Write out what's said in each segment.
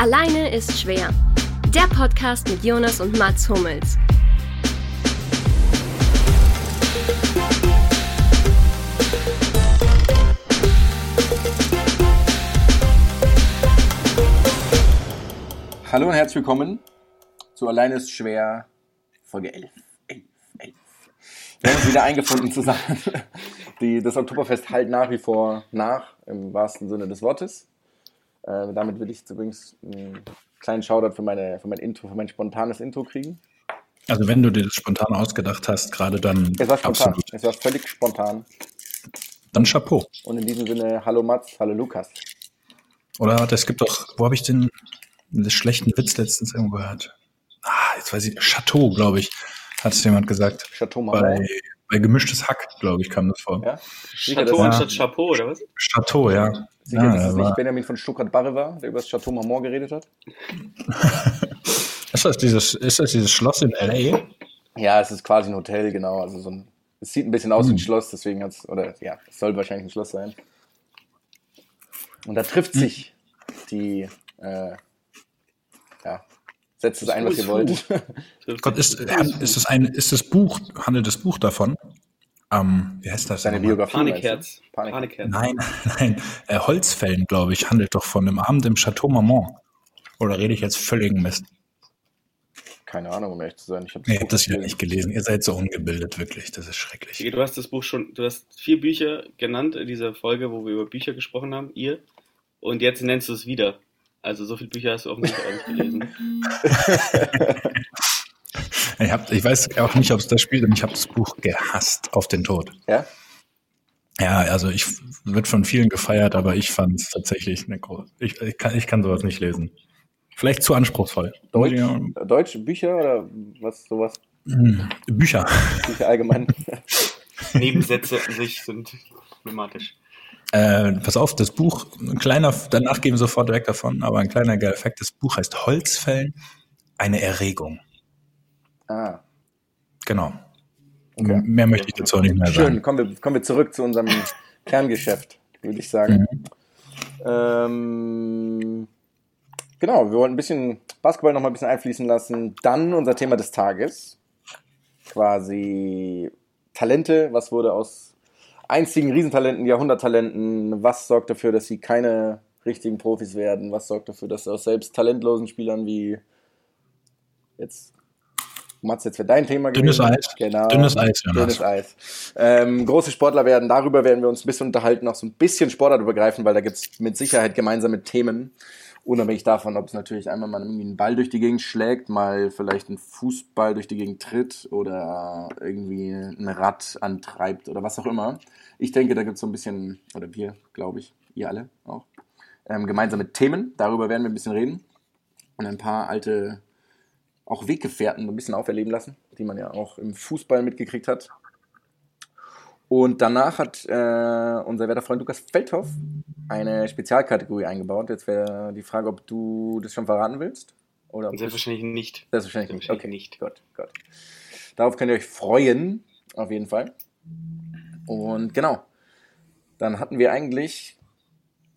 Alleine ist schwer. Der Podcast mit Jonas und Mats Hummels. Hallo und herzlich willkommen zu Alleine ist schwer, Folge 11. 11, 11. Wir haben uns wieder eingefunden zusammen. Die, das Oktoberfest halt nach wie vor nach, im wahrsten Sinne des Wortes. Äh, damit will ich jetzt übrigens einen kleinen Shoutout für, meine, für mein Intro, für mein spontanes Intro kriegen. Also wenn du dir das spontan ausgedacht hast, gerade dann Es war spontan. absolut. Es war völlig spontan. Dann Chapeau. Und in diesem Sinne, hallo Mats, hallo Lukas. Oder es gibt doch, wo habe ich den, den schlechten Witz letztens irgendwo gehört? Ah, jetzt weiß ich, Chateau, glaube ich, hat es jemand gesagt. Chateau Marmont. bei gemischtes Hack, glaube ich, kam das vor. Ja? Sicher, Chateau anstatt Chapeau, oder was? Chateau, ja. sicher, ja, dass es nicht war, Benjamin von Stuttgart-Barre war, der über das Chateau Marmont geredet hat? ist, das dieses, ist das dieses Schloss in L.A.? Ja, es ist quasi ein Hotel, genau. Also so ein, es sieht ein bisschen aus wie ein Schloss, deswegen hat es, oder ja, es soll wahrscheinlich ein Schloss sein. Und da trifft sich die, äh, ja, setzt es ein, was ihr wollt. Gott, ist, ist, das ein, ist das Buch, handelt das Buch davon? Ähm, wie heißt das? Seine? Biografie. Panikherz. Panik. Panikherz. Nein, nein. Äh, Holzfällen, glaube ich, handelt doch von dem Abend im Chateau Marmont. Oder rede ich jetzt völligen Mist? Keine Ahnung, um ehrlich zu sein. Ich habe Ihr habt das ja nicht gelesen. Ihr seid so ungebildet, wirklich. Das ist schrecklich. Du hast das Buch schon, du hast vier Bücher genannt in dieser Folge, wo wir über Bücher gesprochen haben, ihr. Und jetzt nennst du es wieder. Also so viele Bücher hast du offensichtlich auch nicht gelesen. Ich, hab, ich weiß auch nicht, ob es das spielt, aber ich habe das Buch gehasst auf den Tod. Ja? Ja, also ich wird von vielen gefeiert, aber ich fand es tatsächlich eine große. Ich, ich, kann, ich kann sowas nicht lesen. Vielleicht zu anspruchsvoll. Deutsch, Ja, Deutsche Bücher oder was, sowas? mh, Bücher. Bücher allgemein. Nebensätze an sich sind problematisch. Äh, pass auf, das Buch, ein kleiner, danach gehen wir sofort weg davon, aber ein kleiner geiler Effekt, das Buch heißt Holzfällen, eine Erregung. ah, Genau. Okay. Mehr möchte ich dazu auch nicht mehr schön. sagen. Kommen wir, kommen wir zurück zu unserem Kerngeschäft, würde ich sagen. Mhm. Ähm, genau, wir wollten ein bisschen Basketball noch mal ein bisschen einfließen lassen. Dann unser Thema des Tages. Quasi Talente. Was wurde aus einzigen Riesentalenten, Jahrhunderttalenten? Was sorgt dafür, dass sie keine richtigen Profis werden? Was sorgt dafür, dass aus selbst talentlosen Spielern wie jetzt Mats, jetzt wäre dein Thema Dünnes gewesen. Eis. Genau. Dünnes Eis, Jonas. Dünnes Eis. Ähm, große Sportler werden, darüber werden wir uns ein bisschen unterhalten, auch so ein bisschen sportartübergreifend, weil da gibt es mit Sicherheit gemeinsame Themen. Unabhängig davon, ob es natürlich einmal mal einen Ball durch die Gegend schlägt, mal vielleicht einen Fußball durch die Gegend tritt oder irgendwie ein Rad antreibt oder was auch immer. Ich denke, da gibt es so ein bisschen, oder wir, glaube ich, ihr alle auch, ähm, gemeinsame Themen. Darüber werden wir ein bisschen reden und ein paar alte auch Weggefährten ein bisschen auferleben lassen, die man ja auch im Fußball mitgekriegt hat. Und danach hat äh, unser werter Freund Lukas Feldhoff eine Spezialkategorie eingebaut. Jetzt wäre die Frage, ob du das schon verraten willst. Oder Selbstverständlich nicht. Selbstverständlich nicht. Okay, nicht. Gut, gut. Darauf könnt ihr euch freuen, auf jeden Fall. Und genau, dann hatten wir eigentlich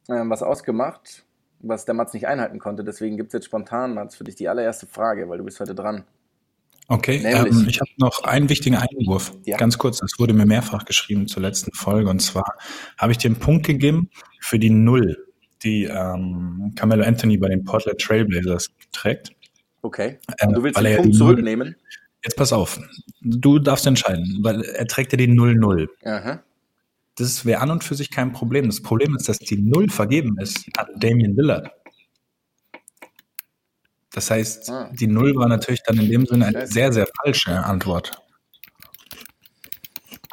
ähm, was ausgemacht, was der Mats nicht einhalten konnte. Deswegen gibt es jetzt spontan, Mats, für dich die allererste Frage, weil du bist heute dran. Okay, ähm, ich habe noch einen wichtigen Einwurf. Ja. Ganz kurz, das wurde mir mehrfach geschrieben zur letzten Folge. Und zwar habe ich dir einen Punkt gegeben für die Null, die ähm, Carmelo Anthony bei den Portland Trailblazers trägt. Okay. Äh, du willst den Punkt Null- zurücknehmen? Jetzt pass auf, du darfst entscheiden, weil er trägt ja die 0-0. Aha. Das wäre an und für sich kein Problem. Das Problem ist, dass die Null vergeben ist an Damian Lillard. Das heißt, Ah. die Null war natürlich dann in dem Sinne eine sehr, sehr falsche Antwort.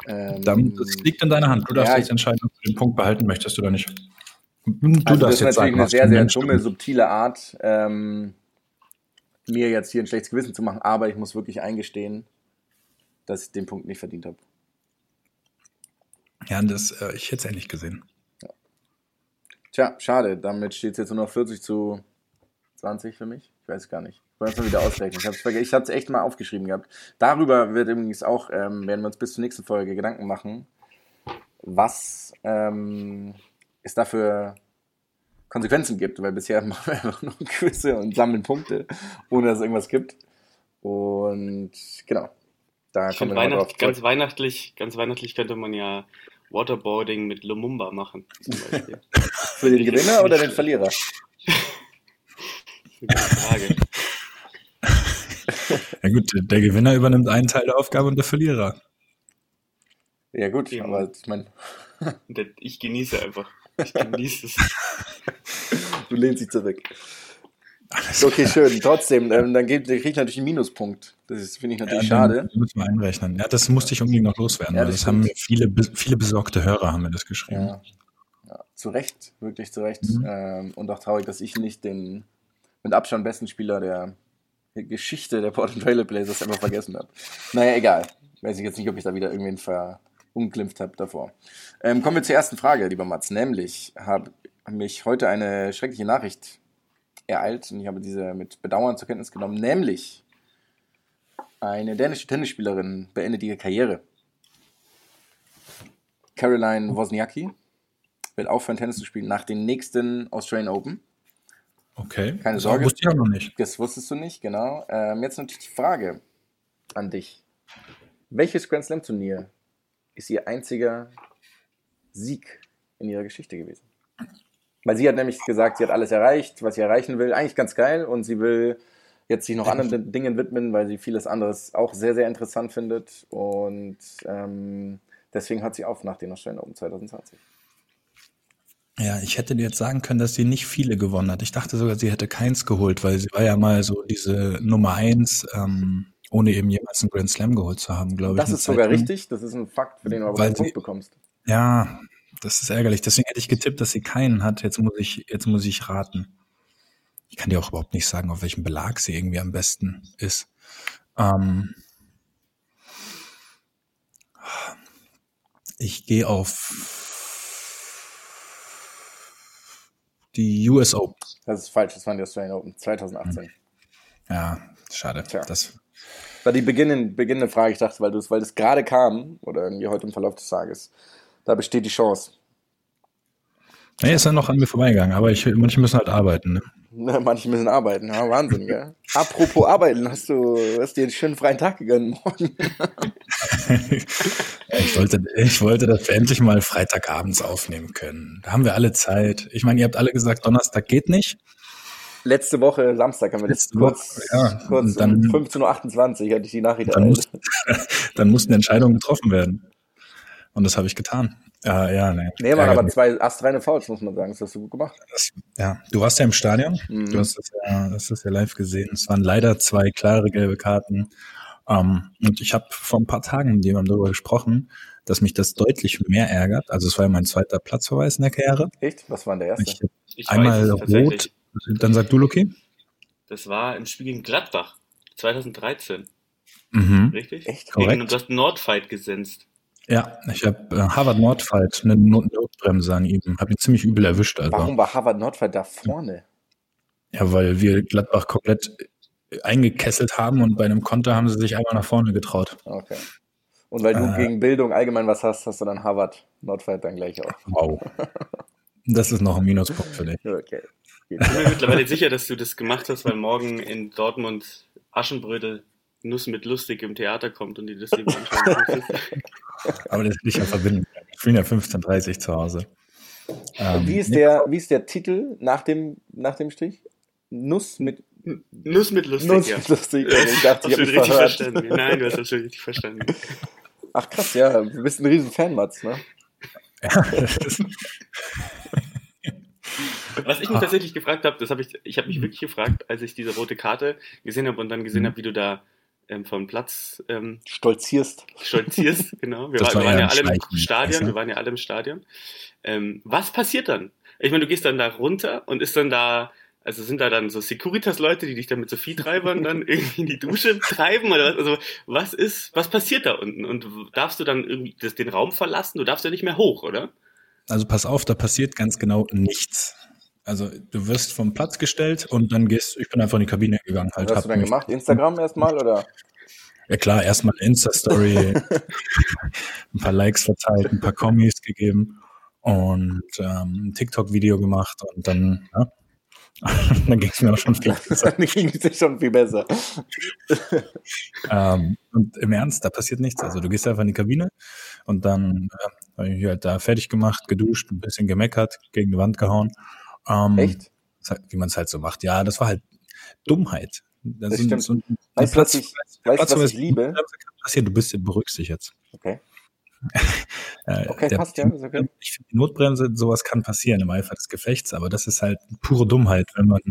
Ähm, das liegt in deiner Hand. Du darfst Ja, jetzt entscheiden, ob du den Punkt behalten möchtest oder nicht. Du also das darfst ist jetzt natürlich sagen, eine sehr, sehr dumme, subtile Art, ähm, mir jetzt hier ein schlechtes Gewissen zu machen, aber ich muss wirklich eingestehen, dass ich den Punkt nicht verdient habe. Ja, das, äh, ich hätte es ähnlich gesehen. Tja, schade. Damit steht es jetzt nur noch 40 zu 20 für mich. Ich weiß gar nicht. Ich wollte es mal wieder ausrechnen. Ich habe es echt mal aufgeschrieben gehabt. Darüber wird übrigens auch, ähm, werden wir uns bis zur nächsten Folge Gedanken machen. Was ähm, ist dafür Konsequenzen gibt, weil bisher machen wir einfach nur Quizze und sammeln Punkte, ohne dass es irgendwas gibt. Und genau, da Ich kommen wir Weihnacht, ganz weihnachtlich, ganz weihnachtlich könnte man ja Waterboarding mit Lumumba machen, zum Beispiel. Für den Gewinner oder den Verlierer? Eine gute Frage. Ja gut, der Gewinner übernimmt einen Teil der Aufgabe und der Verlierer. Ja gut, Ja. aber ich meine, Ich genieße einfach. Ich genieße es. du lehnst dich zurück. Okay, schön. Trotzdem, ähm, dann geht- dann krieg ich natürlich einen Minuspunkt. Das finde ich natürlich Ja, schade. Müssen wir einrechnen. Ja, das musste ich unbedingt noch loswerden, Ja, das das haben viele, viele besorgte Hörer haben mir das geschrieben. Ja. ja. Zu Recht, wirklich zu Recht. Mhm. Ähm, und auch traurig, dass ich nicht den mit Abstand besten Spieler der Geschichte der Portland Trail Blazers einfach vergessen habe. Naja, egal. Weiß ich jetzt nicht, ob ich da wieder irgendwen verunglimpft habe davor. Ähm, kommen wir zur ersten Frage, lieber Mats. Nämlich habe mich heute eine schreckliche Nachricht ereilt und ich habe diese mit Bedauern zur Kenntnis genommen. Nämlich eine dänische Tennisspielerin beendet ihre Karriere. Caroline Wozniacki wird aufhören, Tennis zu spielen nach den nächsten Australian Open. Okay. Keine Das Sorge. wusste ich auch noch nicht. Das wusstest du nicht, genau. Ähm, jetzt natürlich die Frage an dich. Welches Grand Slam Turnier ist ihr einziger Sieg in ihrer Geschichte gewesen? Weil sie hat nämlich gesagt, sie hat alles erreicht, was sie erreichen will. Eigentlich ganz geil und sie will jetzt sich noch anderen Dingen widmen, weil sie vieles anderes auch sehr, sehr interessant findet. Und ähm, deswegen hat sie auf nach den Australian Open 2020. Ja, ich hätte dir jetzt sagen können, dass sie nicht viele gewonnen hat. Ich dachte sogar, sie hätte keins geholt, weil sie war ja mal so diese Nummer eins, ähm, ohne eben jemals einen Grand Slam geholt zu haben, glaube ich. Das ist sogar lang. richtig. Das ist ein Fakt, für den du aber einen Punkt bekommst. Ja, das ist ärgerlich. Deswegen hätte ich getippt, dass sie keinen hat. Jetzt muss ich, jetzt muss ich raten. Ich kann dir auch überhaupt nicht sagen, auf welchem Belag sie irgendwie am besten ist. Ähm, ich gehe auf die US Open. Das ist falsch, das waren die Australian Open 2018. Ja, schade. Tja. Das, war die beginnende, beginnende Frage, ich dachte, weil du weil das gerade kam, oder irgendwie heute im Verlauf des Tages, da besteht die Chance. nee, ist ja noch an mir vorbeigegangen, aber ich, manche müssen halt arbeiten. Ne? Ne, Manche müssen arbeiten, ja, Wahnsinn, gell? Apropos arbeiten, hast du hast dir einen schönen freien Tag gegönnt morgen? ich, wollte, ich wollte, dass wir endlich mal Freitagabends aufnehmen können. Da haben wir alle Zeit. Ich meine, ihr habt alle gesagt, Donnerstag geht nicht. Letzte Woche, Samstag, haben wir das kurz, Woche, ja. kurz dann- um 15.28 Uhr hatte ich die Nachricht Dann, muss, dann mussten Entscheidungen getroffen werden. Und das habe ich getan. Ja, ja, nee. Nee, waren aber zwei astreine Fouls, muss man sagen. Das hast du gut gemacht. Das, ja, du warst ja im Stadion. Mhm. Du hast das ja, hast das ja live gesehen. Es waren leider zwei klare gelbe Karten. Ähm, und ich habe vor ein paar Tagen mit jemandem darüber gesprochen, dass mich das deutlich mehr ärgert. Also es war ja mein zweiter Platzverweis in der Karriere. Echt? Was war denn der erste? Ich, Ich einmal rot. Dann sag du, Luki. Das war im Spiel gegen Gladbach 2013, Mhm. richtig? Echt? Korrekt. Gegen, du hast Nordfight gesenzt. Ja, ich habe äh, Harvard Nordfight eine Not Notbremse an ihm. Habe ihn ziemlich übel erwischt. Also. Warum war Harvard Nordfall da vorne? Ja, weil wir Gladbach komplett eingekesselt haben und bei einem Konter haben sie sich einmal nach vorne getraut. Okay. Und weil du Äh. gegen Bildung allgemein was hast, hast du dann Harvard Nordfall dann gleich auch. Wow. Das ist noch ein Minuspunkt für dich. Okay. Ich bin mir mittlerweile sicher, dass du das gemacht hast, weil morgen in Dortmund Aschenbrödel Nuss mit Lustig im Theater kommt und die das eben anschauen. Aber das will ich ja verbinden. Ich bin ja 15.30 zu Hause. Ähm, Wie ist der, wie ist der Titel nach dem, nach dem Strich? Nuss mit Nuss mit Lustig, Nuss ja. mit lustig. Ja, ich dachte, ich habe richtig verhört. verstanden. Nein, du hast das schon richtig verstanden. Ach krass, ja, du bist ein riesen Fan, Mats, ne? ja, Was ich mich tatsächlich gefragt habe, das habe ich, ich habe mich wirklich gefragt, als ich diese rote Karte gesehen habe und dann gesehen habe, wie du da ähm, vom Platz ähm, Stolzierst. stolzierst. Genau, wir, Das war, wir war waren ja alle im Stadion, wir waren ja alle im Stadion. Ähm, was passiert dann? Ich meine, du gehst dann da runter und ist dann da, also sind da dann so Securitas-Leute, die dich dann mit so Viehtreibern dann irgendwie in die Dusche treiben oder was? Also was ist, was passiert da unten? Und darfst du dann irgendwie das, den Raum verlassen? Du darfst ja nicht mehr hoch, oder? also pass auf, da passiert ganz genau nichts. Also du wirst vom Platz gestellt und dann gehst, ich bin einfach in die Kabine gegangen. Halt, Was hast du dann gemacht? Instagram erstmal oder? Ja klar, erstmal eine Insta-Story, ein paar Likes verteilt, ein paar Kommis gegeben. und ähm, ein TikTok-Video gemacht und dann, ja, dann ging es mir auch schon viel besser. dann ging es schon viel besser. ähm, und im Ernst, da passiert nichts. Also du gehst einfach in die Kabine und dann äh, habe ich halt da fertig gemacht, geduscht, ein bisschen gemeckert, gegen die Wand gehauen. Ähm, Echt? Wie man es halt so macht. Ja, das war halt Dummheit. Das, das stimmt. So ein, weißt du, was ich, weißt, was ich liebe? Passiert, du bist dich jetzt. Okay. Äh, okay, der, passt ja. Okay. Ich finde, die Notbremse, sowas kann passieren im Eifer des Gefechts, aber das ist halt pure Dummheit, wenn man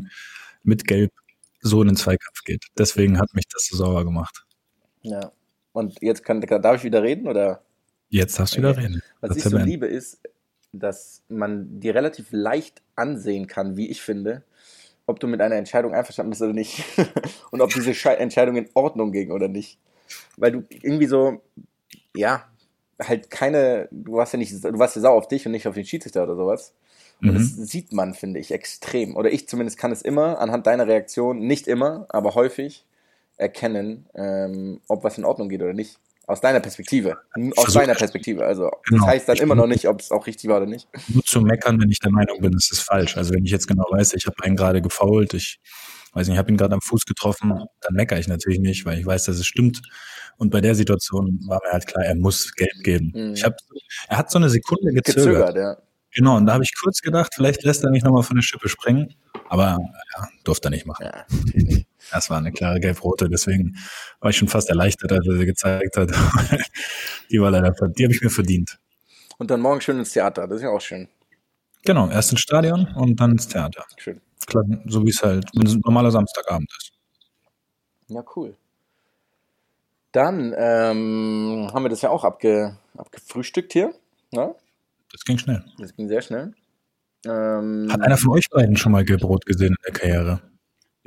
mit Gelb so in den Zweikampf geht. Deswegen hat mich das so sauer gemacht. Ja. Und jetzt kann, darf ich wieder reden oder? Jetzt darfst du okay. wieder reden. Was das ich so liebe ist, dass man dir relativ leicht ansehen kann, wie ich finde, ob du mit einer Entscheidung einverstanden bist oder nicht. und ob diese Entscheidung in Ordnung ging oder nicht. Weil du irgendwie so, ja, halt keine, du warst ja nicht, du warst ja sauer auf dich und nicht auf den Schiedsrichter oder sowas. Und mhm. das sieht man, finde ich, extrem. Oder ich zumindest kann es immer anhand deiner Reaktion, nicht immer, aber häufig erkennen, ähm, ob was in Ordnung geht oder nicht. Aus deiner Perspektive. Aus Versuch, deiner Perspektive. Also genau. das heißt dann immer noch nicht, ob es auch richtig war oder nicht. Nur zu meckern, wenn ich der Meinung bin, es ist falsch. Also wenn ich jetzt genau weiß, ich habe einen gerade gefault, ich weiß nicht, ich habe ihn gerade am Fuß getroffen, dann meckere ich natürlich nicht, weil ich weiß, dass es stimmt. Und bei der Situation war mir halt klar, er muss Geld geben. Mhm. Ich hab, er hat so eine Sekunde gezögert. gezögert ja. Genau, und da habe ich kurz gedacht, vielleicht lässt er mich nochmal von der Schippe springen. Aber ja, durfte er nicht machen. Ja, das war eine klare Gelb-Rote, deswegen war ich schon fast erleichtert, als er sie gezeigt hat. die war leider, die habe ich mir verdient. Und dann morgen schön ins Theater, das ist ja auch schön. Genau, erst ins Stadion und dann ins Theater. Schön. Klar, so wie es halt ein normaler Samstagabend ist. Ja, cool. Dann ähm, haben wir das ja auch abge, abgefrühstückt hier. Ne? Das ging schnell. Das ging sehr schnell. Ähm, Hat einer von euch beiden schon mal Gelbrot gesehen in der Karriere?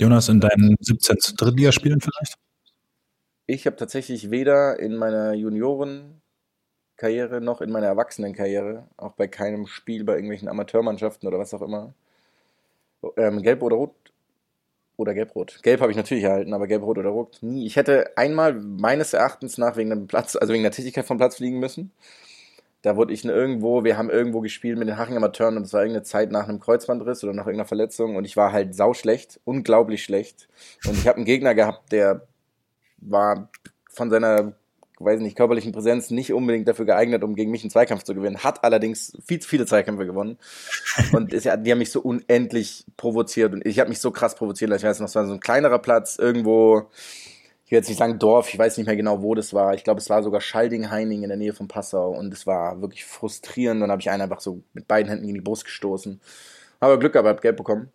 Jonas, in deinen 17 Drittligaspielen vielleicht? Ich habe tatsächlich weder in meiner Juniorenkarriere noch in meiner Erwachsenenkarriere, auch bei keinem Spiel bei irgendwelchen Amateurmannschaften oder was auch immer, ähm, gelb oder rot oder gelb-rot. Gelb habe ich natürlich erhalten, aber gelb-rot oder rot nie. Ich hätte einmal meines Erachtens nach wegen dem Platz, also wegen der Tätigkeit vom Platz fliegen müssen. Da wurde ich irgendwo, wir haben irgendwo gespielt mit den Haching Amateuren und es war irgendeine Zeit nach einem Kreuzbandriss oder nach irgendeiner Verletzung und ich war halt sauschlecht, unglaublich schlecht. Und ich habe einen Gegner gehabt, der war von seiner weiß nicht, körperlichen Präsenz nicht unbedingt dafür geeignet, um gegen mich einen Zweikampf zu gewinnen. Hat allerdings viel zu viele Zweikämpfe gewonnen. Und ist, die haben mich so unendlich provoziert. Und ich habe mich so krass provoziert. Ich weiß noch, es war so ein kleinerer Platz irgendwo, ich will jetzt nicht sagen Dorf, ich weiß nicht mehr genau, wo das war. Ich glaube, es war sogar Schalding-Heining in der Nähe von Passau. Und es war wirklich frustrierend. Dann habe ich einen einfach so mit beiden Händen in die Brust gestoßen. Aber Glück gehabt, hab Geld bekommen.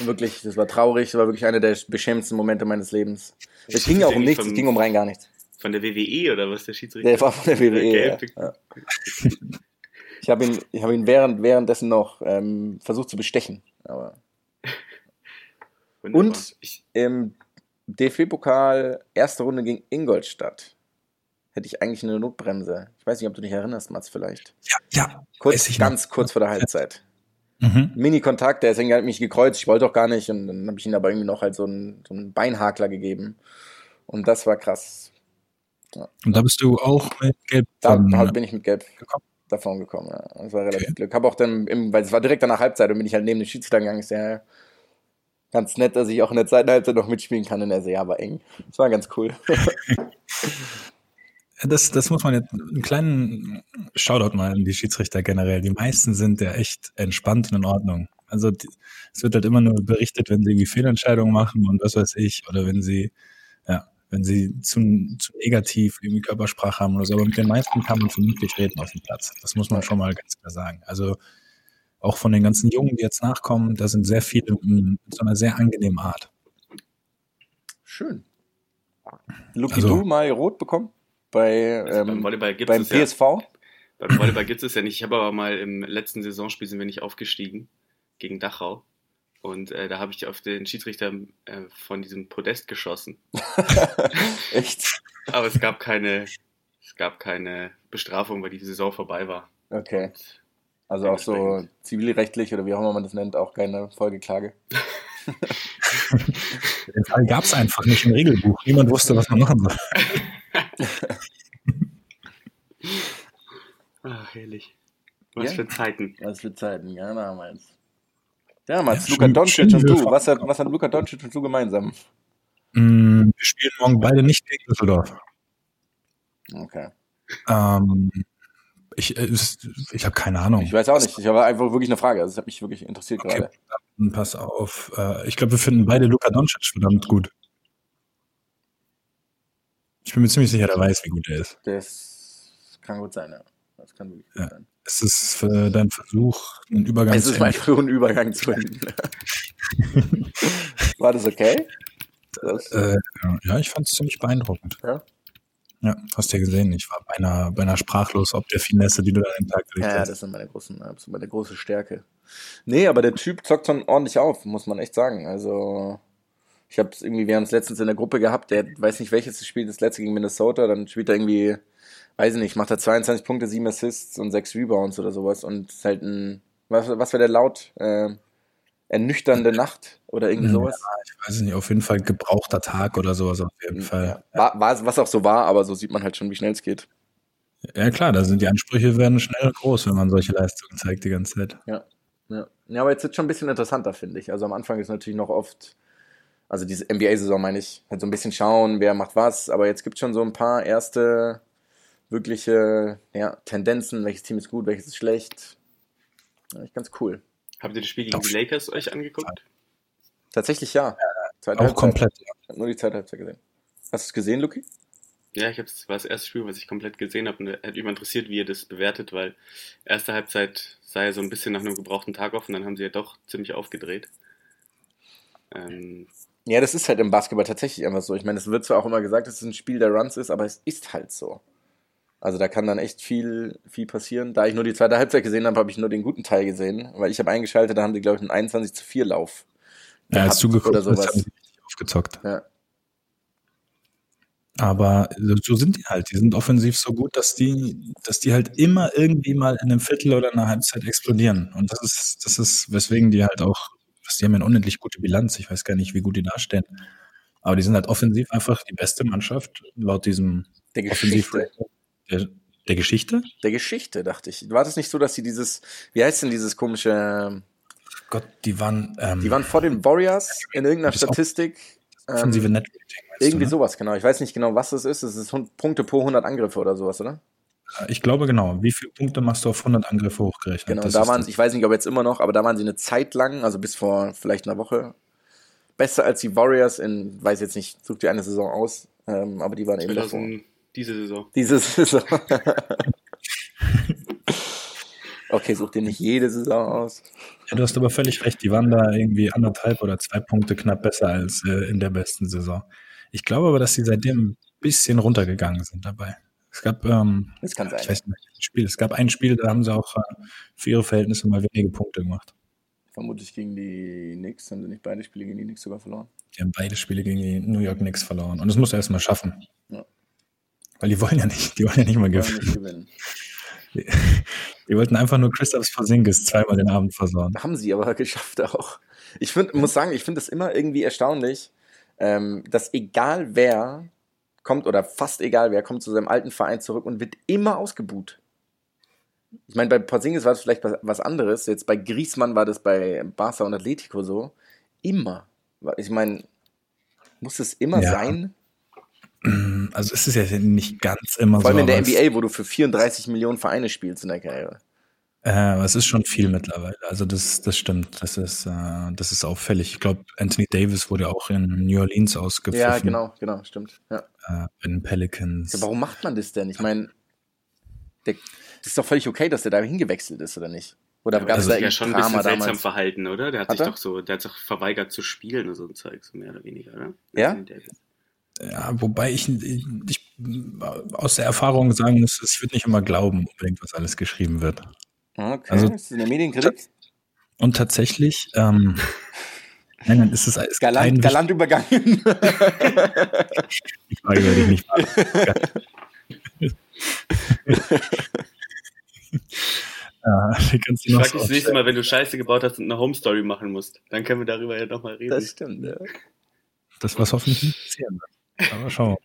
wirklich, das war traurig. Das war wirklich einer der beschämendsten Momente meines Lebens. Es ging auch um nichts, es ging um rein gar nichts. Von der WWE oder was der Schiedsrichter? Der war von der WWE. Ja. Ich habe ihn, ich hab ihn während, währenddessen noch ähm, versucht zu bestechen. Aber Und im DFB-Pokal erste Runde gegen Ingolstadt hätte ich eigentlich eine Notbremse. Ich weiß nicht, ob du dich erinnerst, Mats, vielleicht. Ja, ja. Kurz, ganz noch. kurz vor der Halbzeit. Mhm. Mini-Kontakt, der hat mich gekreuzt, ich wollte doch gar nicht. Und dann habe ich ihm aber irgendwie noch halt so einen, so einen Beinhakler gegeben. Und das war krass. Ja. Und da bist du auch mit Gelb Da von, bin ich mit Gelb gekommen. davon gekommen. Ja. Das war relativ okay. Glück. Habe auch dann, im, weil es war direkt danach Halbzeit und bin ich halt neben den Schiedsrichter gegangen. Ist ja ganz nett, dass ich auch in der zweiten Halbzeit noch mitspielen kann. Und er so, ja, war eng. Das war ganz cool. das, das muss man jetzt, einen kleinen Shoutout mal an die Schiedsrichter generell. Die meisten sind ja echt entspannt und in Ordnung. Also es wird halt immer nur berichtet, wenn sie irgendwie Fehlentscheidungen machen und was weiß ich, oder wenn sie, ja, wenn sie zu, zu negativ irgendwie Körpersprache haben oder so. Aber mit den meisten kann man vernünftig reden auf dem Platz. Das muss man schon mal ganz klar sagen. Also auch von den ganzen Jungen, die jetzt nachkommen, da sind sehr viele mit so einer sehr angenehmen Art. Schön. Luki, also, du mal rot bekommen? Bei, also ähm, beim, Volleyball gibt's beim PSV? Ja, beim Volleyball gibt es ja nicht. Ich habe aber mal im letzten Saisonspiel sind wir nicht aufgestiegen gegen Dachau. Und äh, da habe ich auf den Schiedsrichter äh, von diesem Podest geschossen. Echt? Aber es gab keine, es gab keine Bestrafung, weil die Saison vorbei war. Okay. Und also auch so zivilrechtlich oder wie auch immer man das nennt, auch keine Folgeklage. Den Fall gab es einfach nicht im Regelbuch. Niemand wusste, was man machen soll. Ach, herrlich. Was Ja. für Zeiten. Was für Zeiten, ja, damals. Damals, Ja, Luka schön- Doncic schön und du. Was hat, was hat Luka Doncic und du gemeinsam? Mm, Wir spielen morgen beide nicht gegen Düsseldorf. Okay. Ähm, ich äh, es- ich habe keine Ahnung. Ich weiß auch nicht. Ich habe einfach wirklich eine Frage. Also, das hat mich wirklich interessiert Okay. gerade. Dann Pass auf. Äh, ich glaube, wir finden beide Luka Doncic verdammt gut. Ich bin mir ziemlich sicher, der weiß, wie gut er ist. Das kann gut sein, ja. Das kann wirklich gut Ja. sein. Es ist für dein Versuch, einen Übergang Es zu ist mein. Versuch, einen Übergang zu finden. War das okay? Das, Äh, ja, ich fand es ziemlich beeindruckend. Ja? Ja, hast ja gesehen, ich war beinahe, beinahe sprachlos ob der Finesse, die du da an den Tag gelegt Ja, ja, hast. das sind meine großen, sind meine große Stärke. Nee, aber der Typ zockt schon ordentlich auf, muss man echt sagen. Also, ich habe irgendwie, wir haben es letztens in der Gruppe gehabt, der weiß nicht welches spielt, das letzte gegen Minnesota, dann spielt er irgendwie, weiß ich nicht, macht er 22 Punkte, 7 Assists und 6 Rebounds oder sowas und ist halt ein, was, was war der laut? Äh, ernüchternde Nacht oder irgendwie Ja, sowas. Ich weiß nicht, auf jeden Fall gebrauchter Tag oder sowas auf jeden Fall. Ja. War, war, was auch so war, aber so sieht man halt schon, wie schnell es geht. Ja, klar, da sind die Ansprüche werden schnell groß, wenn man solche Leistungen zeigt die ganze Zeit. Ja. Ja, ja aber jetzt wird schon ein bisschen interessanter, finde ich. Also am Anfang ist natürlich noch oft, also diese NBA-Saison meine ich, halt so ein bisschen schauen, wer macht was, aber jetzt gibt es schon so ein paar erste wirkliche ja, Tendenzen, welches Team ist gut, welches ist schlecht. Ja, ich ganz cool. Habt ihr das Spiel gegen die Lakers euch angeguckt? Tatsächlich ja. Zweite Auch Halbzeit. komplett. Ich hab nur die zweite Halbzeit gesehen. Hast du es gesehen, Luki? Ja, ich hab's, war das erste Spiel, was ich komplett gesehen habe und hat mich mal interessiert, wie ihr das bewertet, weil erste Halbzeit sah ja so ein bisschen nach einem gebrauchten Tag auf und dann haben sie ja doch ziemlich aufgedreht. Ähm, Ja, das ist halt im Basketball tatsächlich einfach so. Ich meine, es wird zwar auch immer gesagt, dass es ein Spiel der Runs ist, aber es ist halt so. Also da kann dann echt viel, viel passieren. Da ich nur die zweite Halbzeit gesehen habe, habe ich nur den guten Teil gesehen, weil ich habe eingeschaltet, da haben die, glaube ich, einen 21 zu 4 Lauf. Ja, als gehabt du geguckt oder hast, sowas. haben sie richtig aufgezockt. Ja. Aber so- so sind die halt. Die sind offensiv so gut, dass die, dass die halt immer irgendwie mal in einem Viertel oder einer Halbzeit explodieren. Und das ist, das ist, weswegen die halt auch, die haben ja eine unendlich gute Bilanz. Ich weiß gar nicht, wie gut die dastehen. Aber die sind halt offensiv einfach die beste Mannschaft laut diesem Der Offensiv Geschichte. Der, der Geschichte. Der Geschichte, dachte ich. War das nicht so, dass sie dieses, wie heißt denn dieses komische, Gott, die waren, ähm, die waren vor den Warriors in irgendeiner Statistik. offensive Ähm, irgendwie du, ne? sowas, genau. Ich weiß nicht genau, was das ist. Es ist Punkte pro 100 Angriffe oder sowas, oder? Ich glaube genau. Wie viele Punkte machst du auf 100 Angriffe hochgerechnet? Genau, Das da waren ich weiß nicht, ob jetzt immer noch, aber da waren sie eine Zeit lang, also bis vor vielleicht einer Woche, besser als die Warriors in, weiß jetzt nicht, such dir eine Saison aus, ähm, aber die waren eben davor. 2000, diese Saison. Diese Saison. okay, such dir nicht jede Saison aus. Ja, du hast aber völlig recht. Die waren da irgendwie anderthalb oder zwei Punkte knapp besser als äh, in der besten Saison. Ich glaube aber, dass sie seitdem ein bisschen runtergegangen sind dabei. Es gab, ähm, Das kann sein. ich weiß nicht, welches Spiel. Es gab ein Spiel, da haben sie auch äh, für ihre Verhältnisse mal wenige Punkte gemacht. Vermutlich gegen die Knicks, haben sie nicht beide Spiele gegen die Knicks sogar verloren. Die haben beide Spiele gegen die New York Knicks verloren. Und das musst du erstmal schaffen. Ja. Weil die wollen ja nicht, die wollen ja nicht mal gewinnen. nicht gewinnen. Die wollten einfach nur Christoph Porzingis zweimal den Abend versauen. Haben sie aber geschafft auch. Ich find, muss sagen, ich finde es immer irgendwie erstaunlich, ähm, dass egal wer kommt oder fast egal wer kommt zu seinem alten Verein zurück und wird immer ausgebuht. Ich meine, bei Porzingis war es vielleicht was- anderes. Jetzt bei Griezmann war das bei Barca und Atletico so. Immer. Ich meine, muss es immer Ja. sein? Also es ist ja nicht ganz immer Vor allem so. in der NBA, wo du für 34 Millionen Vereine spielst in der Karriere. Äh, aber es ist schon viel mittlerweile. Also das, das stimmt. Das ist, äh, das ist auffällig. Ich glaube, Anthony Davis wurde auch in New Orleans ausgepfiffen. Ja, genau, genau, stimmt. Ja. Äh, bei den Pelicans. Ja, warum macht man das denn? Ich meine, das ist doch völlig okay, dass der da hingewechselt ist, oder nicht? Oder gab das es da ist ja irgendwie schon ein bisschen Drama seltsam damals? verhalten, oder? Der hat, Hat sich er? doch so, der hat sich verweigert zu spielen oder so ein Zeug, so mehr oder weniger, oder? Ja? Ja, wobei ich, ich, aus der Erfahrung sagen muss, ich würde nicht immer glauben, unbedingt, was alles geschrieben wird. Okay, Also- ist das in der Medienkritik? Und tatsächlich, ähm, nein, nein, ist es, gibt Galant, galant übergangen. Die Frage werde ich nicht ja, kannst Ich noch frag so dich das nächste Mal, wenn du Scheiße gebaut hast und eine Home Story machen musst. Dann können wir darüber ja nochmal reden. das stimmt, ja. Das, was hoffentlich nicht passieren wird. Aber schauen wir mal.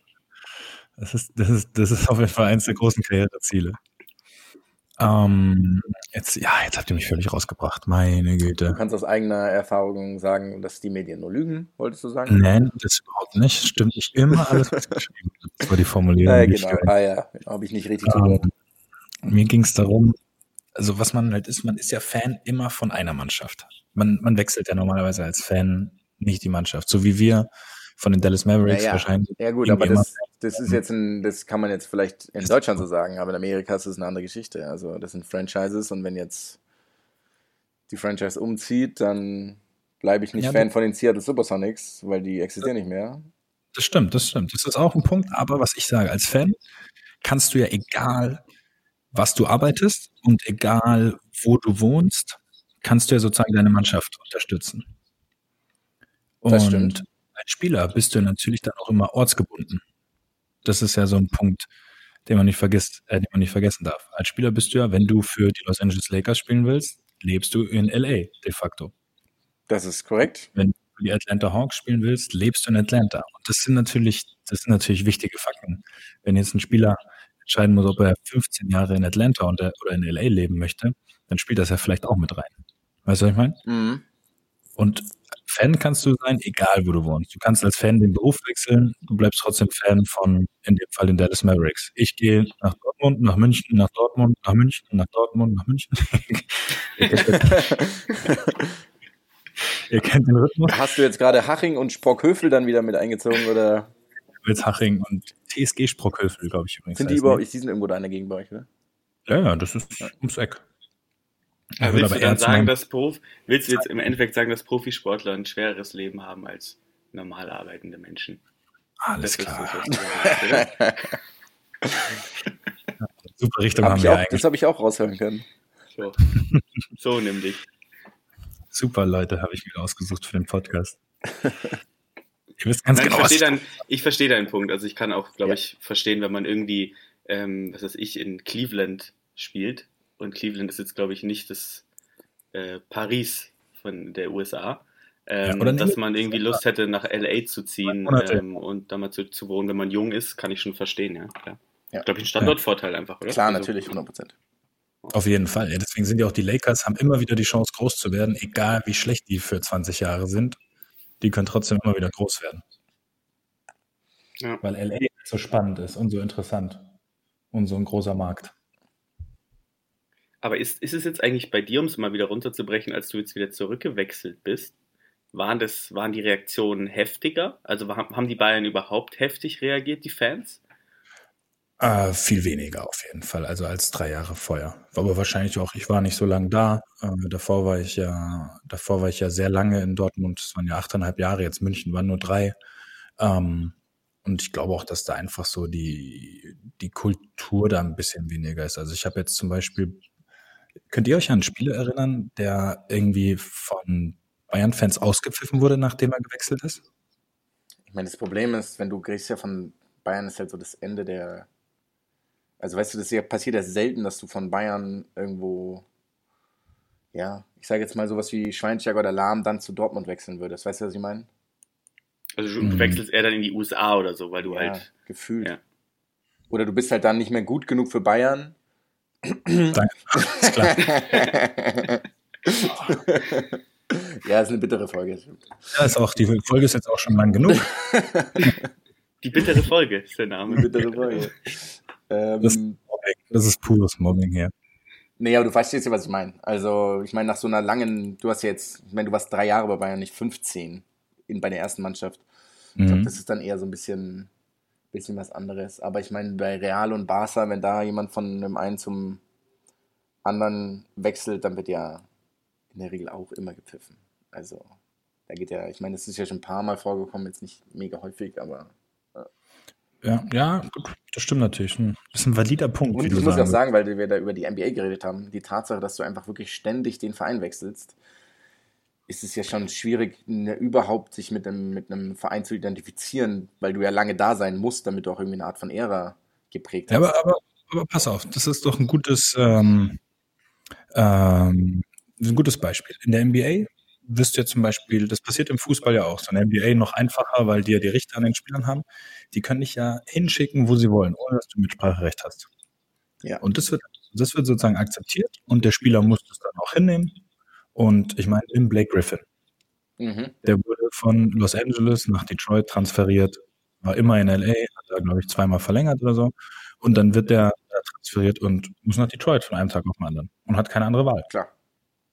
Das ist, das, ist, das ist auf jeden Fall eins der großen Karriereziele. Ähm, jetzt, ja, jetzt habt ihr mich völlig rausgebracht. Meine Güte. Du kannst aus eigener Erfahrung sagen, dass die Medien nur lügen, wolltest du sagen? Nein, das überhaupt nicht. Stimmt nicht immer alles, was geschrieben. Das war die Formulierung. Die ich genau, gehört ah ja, genau, habe ich nicht richtig. Ähm, mir ging es darum, also was man halt ist, man ist ja Fan immer von einer Mannschaft. Man, man wechselt ja normalerweise als Fan nicht die Mannschaft. So wie wir von den Dallas Mavericks Ja, ja. wahrscheinlich. Ja gut, aber das, das ist jetzt ein, das kann man jetzt vielleicht in Deutschland so sagen, aber in Amerika ist es eine andere Geschichte. Also das sind Franchises und wenn jetzt die Franchise umzieht, dann bleibe ich nicht Ja, Fan von den Seattle Supersonics, weil die existieren nicht mehr. Das stimmt, das stimmt. Das ist auch ein Punkt. Aber was ich sage, als Fan kannst du ja egal, was du arbeitest und egal, wo du wohnst, kannst du ja sozusagen deine Mannschaft unterstützen. Und Das stimmt. Als Spieler bist du natürlich dann auch immer ortsgebunden. Das ist ja so ein Punkt, den man nicht vergisst, äh, den man nicht vergessen darf. Als Spieler bist du ja, wenn du für die Los Angeles Lakers spielen willst, lebst du in LA de facto. Das ist korrekt. wenn du für die Atlanta Hawks spielen willst, lebst du in Atlanta. Und das sind natürlich, das sind natürlich wichtige Fakten. Wenn jetzt ein Spieler entscheiden muss, ob er 15 Jahre in Atlanta oder in LA leben möchte, dann spielt das ja vielleicht auch mit rein. Weißt du, was ich meine? Mhm. Und Fan kannst du sein, egal wo du wohnst. Du kannst als Fan den Beruf wechseln, du bleibst trotzdem Fan von, in dem Fall den Dallas Mavericks. Ich gehe nach Dortmund, nach München, nach Dortmund, nach München, nach Dortmund, nach München. Ihr kennt- den Rhythmus. Hast du jetzt gerade Haching und Sprockhövel dann wieder mit eingezogen oder Witzhaching und TSG Sprockhövel, glaube ich übrigens. sind die überhaupt, die sind irgendwo da in der Gegend bei euch, oder? Ja, ja, das ist ums Eck. Würde willst du dann sagen, dass Prof, willst du jetzt im Endeffekt sagen, dass Profisportler ein schwereres Leben haben als normal arbeitende Menschen? Alles Das ist klar. oder? Super Richtung Hab haben wir auch, eigentlich. das habe ich auch raushören können. So. so nämlich. Super Leute habe ich wieder ausgesucht für den Podcast. Ihr wisst ganz Nein, genau, ich verstehe deinen, ich verstehe deinen Punkt. Also ich kann auch, glaube Ja. ich, verstehen, wenn man irgendwie, ähm, was weiß ich, in Cleveland spielt. Und Cleveland ist jetzt, glaube ich, nicht das äh, Paris von der USA. Ähm, Ja, oder dass man irgendwie Lust hätte, nach LA zu ziehen ähm, und da mal zu, zu wohnen, wenn man jung ist, kann ich schon verstehen, ja. Klar. Ja. Ich glaube, ein Standortvorteil einfach, oder? Klar, Also, natürlich, 100 Prozent. Auf jeden Fall. Ja, deswegen sind ja auch die Lakers, haben immer wieder die Chance, groß zu werden, egal wie schlecht die für 20 Jahre sind. Die können trotzdem immer wieder groß werden. Ja. Weil LA so spannend ist und so interessant. Und so ein großer Markt. Aber ist, ist es jetzt eigentlich bei dir, um es mal wieder runterzubrechen, als du jetzt wieder zurückgewechselt bist, waren, das, waren die Reaktionen heftiger? Also haben, die Bayern überhaupt heftig reagiert, die Fans? Äh, viel weniger auf jeden Fall, also als drei Jahre vorher. Aber wahrscheinlich auch, ich war nicht so lange da. Äh, davor war ich ja, davor war ich ja sehr lange in Dortmund. Es waren ja achteinhalb Jahre, jetzt München waren nur drei. Ähm, und ich glaube auch, dass da einfach so die, die Kultur da ein bisschen weniger ist. Also ich habe jetzt zum Beispiel, könnt ihr euch an einen Spieler erinnern, der irgendwie von Bayern-Fans ausgepfiffen wurde, nachdem er gewechselt ist? Ich meine, das Problem ist, wenn du gehst ja von Bayern, ist halt so das Ende der. Also weißt du, das ja, passiert ja selten, dass du von Bayern irgendwo, ja, ich sage jetzt mal sowas wie Schweinsteiger oder Lahm dann zu Dortmund wechseln würdest. Weißt du, was ich meine? Also du Mhm. wechselst eher dann in die USA oder so, weil du ja, halt. gefühlt. Ja. Oder du bist halt dann nicht mehr gut genug für Bayern. Danke. Ist klar. ja, ist eine bittere Folge. Ja, ist auch, die Folge ist jetzt auch schon lang genug. Die bittere Folge ist der Name. Eine bittere Folge. Das, Ähm, Mobbing. das ist pures Mobbing hier. Nee, aber du verstehst ja, was ich meine. Also, ich meine, nach so einer langen, du hast jetzt, ich meine, du warst drei Jahre bei Bayern, nicht 15 in, bei der ersten Mannschaft. Ich glaube, Mhm. das ist dann eher so ein bisschen, bisschen was anderes. Aber ich meine, bei Real und Barca, wenn da jemand von dem einen zum anderen wechselt, dann wird ja in der Regel auch immer gepfiffen. Also, da geht ja, ich meine, das ist ja schon ein paar Mal vorgekommen, jetzt nicht mega häufig, aber. Ja, ja, gut, das stimmt natürlich. Hm, Das ist ein valider Punkt, Und ich muss ja auch sagen sagen, weil wir da über die NBA geredet haben, die Tatsache, dass du einfach wirklich ständig den Verein wechselst, ist es ja schon schwierig, ne, überhaupt sich mit einem, mit einem Verein zu identifizieren, weil du ja lange da sein musst, damit du auch irgendwie eine Art von Ära geprägt Ja, hast. aber, aber, aber pass auf, das ist doch ein gutes, ähm, ähm, ein gutes Beispiel. In der NBA wirst du ja zum Beispiel, das passiert im Fußball ja auch, so in der NBA noch einfacher, weil die ja die Richter an den Spielern haben. Die können dich ja hinschicken, wo sie wollen, ohne dass du Mitspracherecht hast. Ja. Und das wird Das wird sozusagen akzeptiert und der Spieler muss das dann auch hinnehmen. Und ich meine, im Blake Griffin. Mhm. Der wurde von Los Angeles nach Detroit transferiert, war immer in LA, hat da, glaube ich, zweimal verlängert oder so. Und dann wird der transferiert und muss nach Detroit von einem Tag auf den anderen und hat keine andere Wahl, Klar.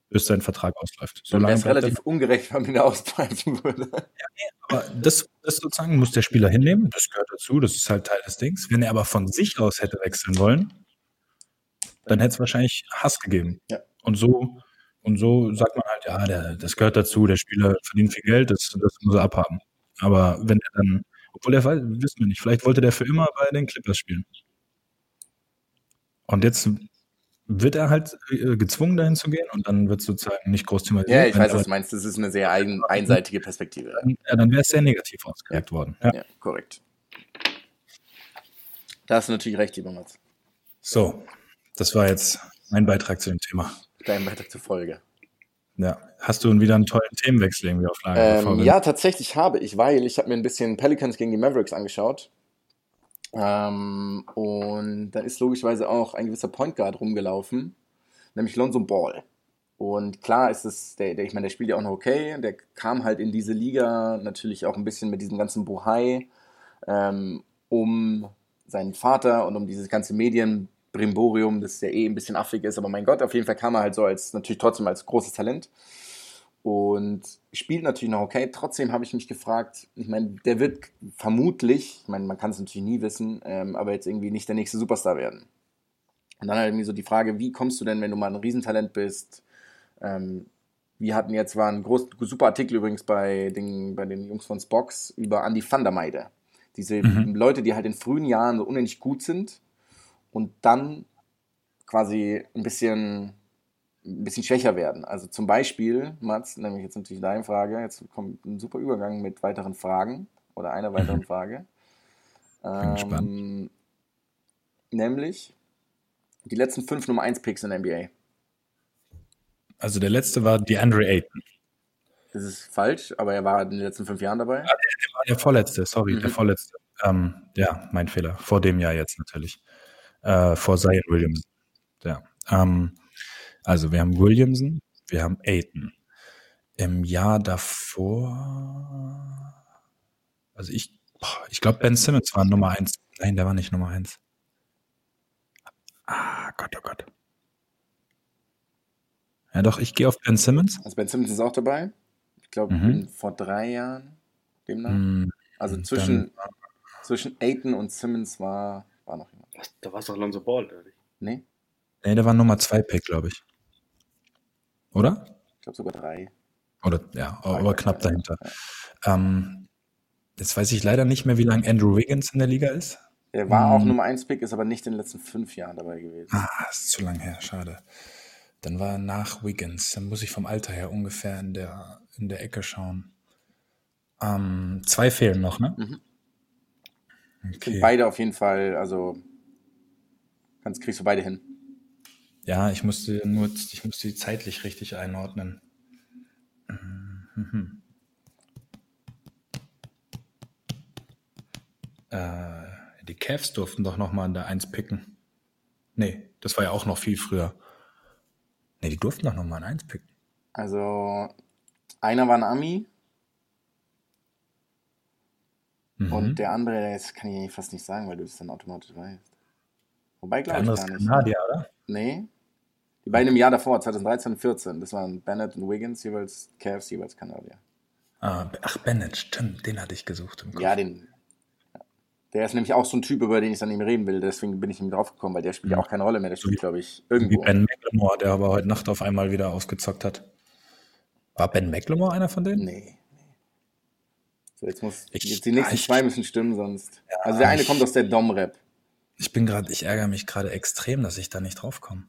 bis sein Vertrag ausläuft. Dann wäre Solange es relativ ungerecht, wenn man ihn auspfeifen würde. Aber das, das sozusagen muss der Spieler hinnehmen. Das gehört dazu. Das ist halt Teil des Dings. Wenn er aber von sich aus hätte wechseln wollen, dann hätte es wahrscheinlich Hass gegeben. Ja. Und so, und so sagt man halt, ja, der, das gehört dazu. Der Spieler verdient viel Geld. Das, das muss er abhaben. Aber wenn er dann, obwohl er weiß, wissen wir nicht, vielleicht wollte der für immer bei den Clippers spielen. Und jetzt wird er halt äh, gezwungen, dahin zu gehen und dann wird sozusagen nicht groß thematisiert. Ja, ich weiß, was du meinst. Das ist eine sehr ein, einseitige Perspektive. dann, ja, dann wäre es sehr negativ ausgelegt worden. Ja. Ja, korrekt. Da hast du natürlich recht, lieber Mats. So, das war jetzt mein Beitrag zu dem Thema. Dein Beitrag zur Folge. Ja. Hast du wieder einen tollen Themenwechsel irgendwie auf Lager? Ähm, ja, tatsächlich habe ich, weil ich habe mir ein bisschen Pelicans gegen die Mavericks angeschaut. Ähm, und da ist logischerweise auch ein gewisser Point Guard rumgelaufen, nämlich Lonzo Ball. Und klar ist es, der, der, ich meine, der spielt ja auch noch okay. Der kam halt in diese Liga natürlich auch ein bisschen mit diesem ganzen Bohai ähm, um seinen Vater und um dieses ganze Medienbrimborium, das ja eh ein bisschen affig ist. Aber mein Gott, auf jeden Fall kam er halt so als, natürlich trotzdem als großes Talent und spielt natürlich noch okay. Trotzdem habe ich mich gefragt, ich meine, der wird vermutlich, ich meine, man kann es natürlich nie wissen, ähm, aber jetzt irgendwie nicht der nächste Superstar werden. Und dann halt irgendwie so die Frage, wie kommst du denn, wenn du mal ein Riesentalent bist? Ähm, wir hatten jetzt, war ein groß, super Artikel übrigens bei den, bei den Jungs von Spox über Andy van der Meide. Diese Mhm. Leute, die halt in frühen Jahren so unendlich gut sind und dann quasi ein bisschen ein bisschen schwächer werden. Also zum Beispiel, Mats, nämlich jetzt natürlich deine Frage, jetzt kommt ein super Übergang mit weiteren Fragen oder einer weiteren Frage. Bin gespannt. Ähm, nämlich die letzten fünf Nummer 1 Picks in der NBA. Also der letzte war DeAndre Ayton. Das ist falsch, aber er war in den letzten fünf Jahren dabei. Der war der vorletzte, sorry, Mhm. der vorletzte. Ähm, ja, mein Fehler. Vor dem Jahr jetzt natürlich. Äh, vor Zion Williamson. Ja. Ähm, also wir haben Williamson, wir haben Ayton. Im Jahr davor, also ich, ich glaube Ben Simmons war Nummer eins. Nein, der war nicht Nummer eins. Ah, Gott, oh Gott. Ja doch, ich gehe auf Ben Simmons. Also Ben Simmons ist auch dabei. Ich glaube, Mhm. vor drei Jahren demnach. Hm, Also dann- zwischen, zwischen Aiton und Simmons war, war noch jemand. Was, da war es doch Lonzo Ball, oder nicht? Nee, nee, der war Nummer zwei Pick, glaube ich. Oder? ich glaube sogar drei. Oder ja, Drei, aber knapp ja, dahinter. ja. Ähm, jetzt weiß ich leider nicht mehr, wie lange Andrew Wiggins in der Liga ist. Er war auch Hm. Nummer 1 Pick, ist aber nicht in den letzten fünf Jahren dabei gewesen. Ah, ist zu lang her, schade. Dann war er nach Wiggins. Dann muss ich vom Alter her ungefähr in der, in der Ecke schauen. Ähm, zwei fehlen noch, ne? Mhm. Sind Okay. beide auf jeden Fall, also kannst, kriegst du beide hin. Ja, ich musste nur, ich musste die zeitlich richtig einordnen. Mhm. Äh, die Cavs durften doch noch mal an der 1 picken. Nee, das war ja auch noch viel früher. Nee, die durften doch noch mal an 1 picken. Also einer war ein Ami Mhm. und der andere, das kann ich fast nicht sagen, weil du es dann automatisch weißt. Wobei glaube ich gar nicht. Kanadier, oder? Nee. Die beiden im Jahr davor, 2013 und 14, das waren Bennett und Wiggins, jeweils Cavs, jeweils Kanadier. Ah, ach, Bennett, stimmt, den hatte ich gesucht im Kopf. Ja, den. ja. Der ist nämlich auch so ein Typ, über den ich dann eben reden will. Deswegen bin ich ihm drauf gekommen, weil der spielt ja Mhm. auch keine Rolle mehr. Der wie- spielt, glaube ich, Wie irgendwo. Ben McLemore, der aber heute Nacht auf einmal wieder ausgezockt hat. War Ben McLemore einer von denen? Nee. So, jetzt muss. Ich- jetzt die nächsten ich- zwei müssen stimmen, sonst. also der eine ich- kommt aus der Dom-Rap. Ich bin gerade, ich ärgere mich gerade extrem, dass ich da nicht drauf komme.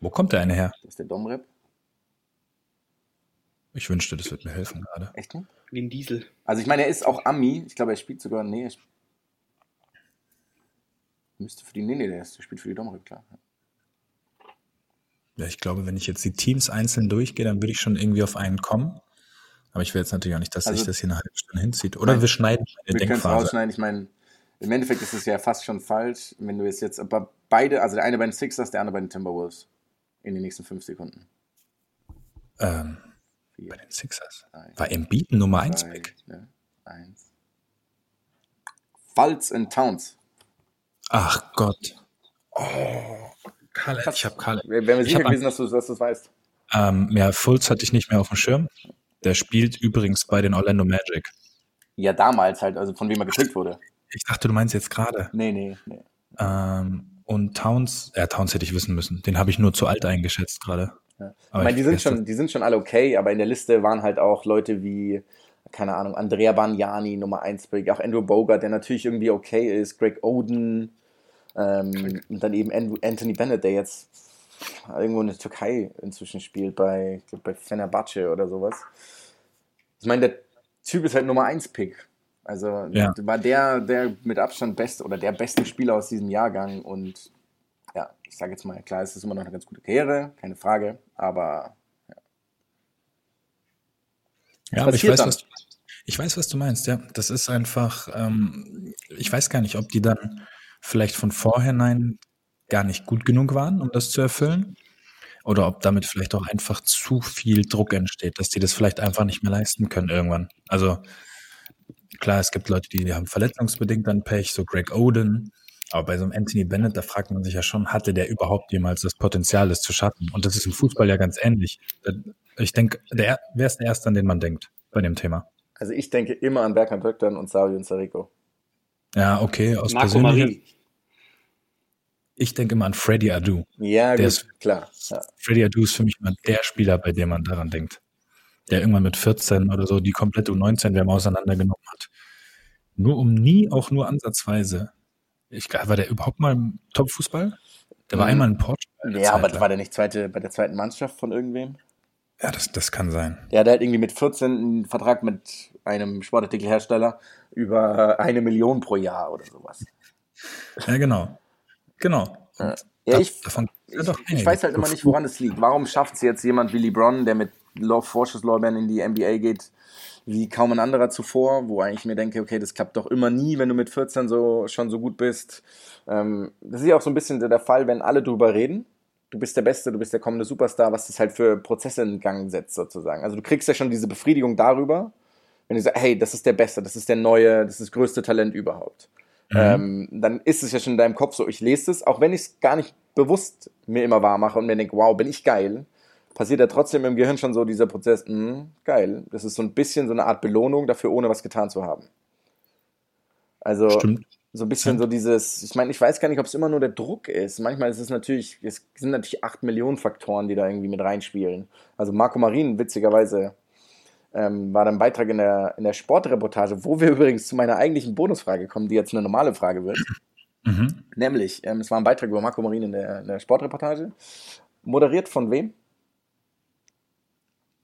Wo kommt der eine her? Das ist der Dom-Rap. Ich wünschte, das wird mir helfen gerade. Echt? Wie ein Diesel. Also ich meine, er ist auch Ami. Ich glaube, er spielt sogar. Nee, er sp- müsste für die. Nee, nee, der, ist, der spielt für die Dom-Rap, klar. Ja, ich glaube, wenn ich jetzt die Teams einzeln durchgehe, dann würde ich schon irgendwie auf einen kommen. Aber ich will jetzt natürlich auch nicht, dass Also- sich das hier eine halbe Stunde hinzieht. Oder Nein. wir schneiden eine Wir Denkphase. rausschneiden. Ich meine, Im Endeffekt ist es ja fast schon falsch, wenn du es jetzt, aber beide, also der eine bei den Sixers, der andere bei den Timberwolves in den nächsten fünf Sekunden. Ähm, Vier, bei den Sixers. drei, War Embiid Nummer 1 zwei, Pick? ne, eins. Fultz and Towns. Ach Gott. Oh, Karl, ich habe Karl. Wären wir Ich sicher gewesen, dass du es weißt. Ähm, ja, Fultz hatte ich nicht mehr auf dem Schirm. Der spielt übrigens bei den Orlando Magic. Ja, damals halt, also von wem er gepickt wurde. Ich dachte, du meinst jetzt gerade. Nee, nee, nee. Ähm, und Towns, ja, Towns hätte ich wissen müssen. Den habe ich nur zu alt eingeschätzt gerade. Ja. Ich meine, die sind schon, die sind schon alle okay, aber in der Liste waren halt auch Leute wie, keine Ahnung, Andrea Bagnani, Nummer 1 Pick, auch Andrew Bogart, der natürlich irgendwie okay ist, Greg Oden, ähm, und dann eben Anthony Bennett, der jetzt irgendwo in der Türkei inzwischen spielt, bei, ich glaub, bei Fenerbahce oder sowas. Ich meine, der Typ ist halt Nummer 1 Pick. Also Ja. war der, der mit Abstand beste oder der beste Spieler aus diesem Jahrgang und ja, ich sage jetzt mal, klar, es ist immer noch eine ganz gute Karriere, keine Frage, aber Ja, aber ich weiß, dann? was, ich weiß, was du meinst, ja. Das ist einfach, ähm, ich weiß gar nicht, ob die dann vielleicht von vorhinein gar nicht gut genug waren, um das zu erfüllen. Oder ob damit vielleicht auch einfach zu viel Druck entsteht, dass die das vielleicht einfach nicht mehr leisten können irgendwann. Also klar, es gibt Leute, die haben verletzungsbedingt dann Pech, so Greg Oden. Aber bei so einem Anthony Bennett, da fragt man sich ja schon, hatte der überhaupt jemals das Potenzial, das zu schaffen? Und das ist im Fußball ja ganz ähnlich. Ich denke, der, wer ist der Erste, an den man denkt bei dem Thema? also ich denke immer an Berkan Böcktan und Savio Sarico. Ja, okay, aus Marco persönlicher. Marin. Ich denke immer an Freddy Adu. Ja, Der gut, ist- klar. Ja. Freddy Adu ist für mich mal der Spieler, bei dem man daran denkt. Der irgendwann mit 14 oder so die komplette U19-WM auseinandergenommen hat. Nur um nie, auch nur ansatzweise. Ich glaube, war der überhaupt mal im Top-Fußball? Der war Mhm. einmal in Portugal. Ja, Zeit aber lang. war der nicht zweite, bei der zweiten Mannschaft von irgendwem? Ja, das, das kann sein. Der hatte halt irgendwie mit 14 einen Vertrag mit einem Sportartikelhersteller über eine Million pro Jahr oder sowas. Ja, genau. Genau. Ja. Ja, ich, davon ja ich, doch ich weiß halt immer nicht, woran es liegt. Warum schafft es jetzt jemand wie LeBron, der mit Vorschusslorbeeren in die NBA geht, wie kaum ein anderer zuvor, wo eigentlich mir denke, okay, das klappt doch immer nie, wenn du mit 14 so, schon so gut bist. Ähm, das ist ja auch so ein bisschen der Fall, wenn alle drüber reden. Du bist der Beste, du bist der kommende Superstar, was das halt für Prozesse in Gang setzt, sozusagen. Also du kriegst ja schon diese Befriedigung darüber, wenn du sagst, hey, das ist der Beste, das ist der neue, das ist das größte Talent überhaupt. Mhm. Ähm, dann ist es ja schon in deinem Kopf so, ich lese es, auch wenn ich es gar nicht bewusst mir immer wahr mache und mir denke, wow, bin ich geil, passiert ja trotzdem im Gehirn schon so dieser Prozess, mh, geil. Das ist so ein bisschen so eine Art Belohnung dafür, ohne was getan zu haben. Also Stimmt. so ein bisschen Ja. so dieses, ich meine, ich weiß gar nicht, ob es immer nur der Druck ist. Manchmal ist es natürlich, es sind natürlich acht Millionen Faktoren, die da irgendwie mit reinspielen. Also Marco Marin, witzigerweise, ähm, war dann Beitrag in der, in der Sportreportage, wo wir übrigens zu meiner eigentlichen Bonusfrage kommen, die jetzt eine normale Frage wird. Mhm. Nämlich, ähm, es war ein Beitrag über Marco Marin in der, in der Sportreportage. Moderiert von wem?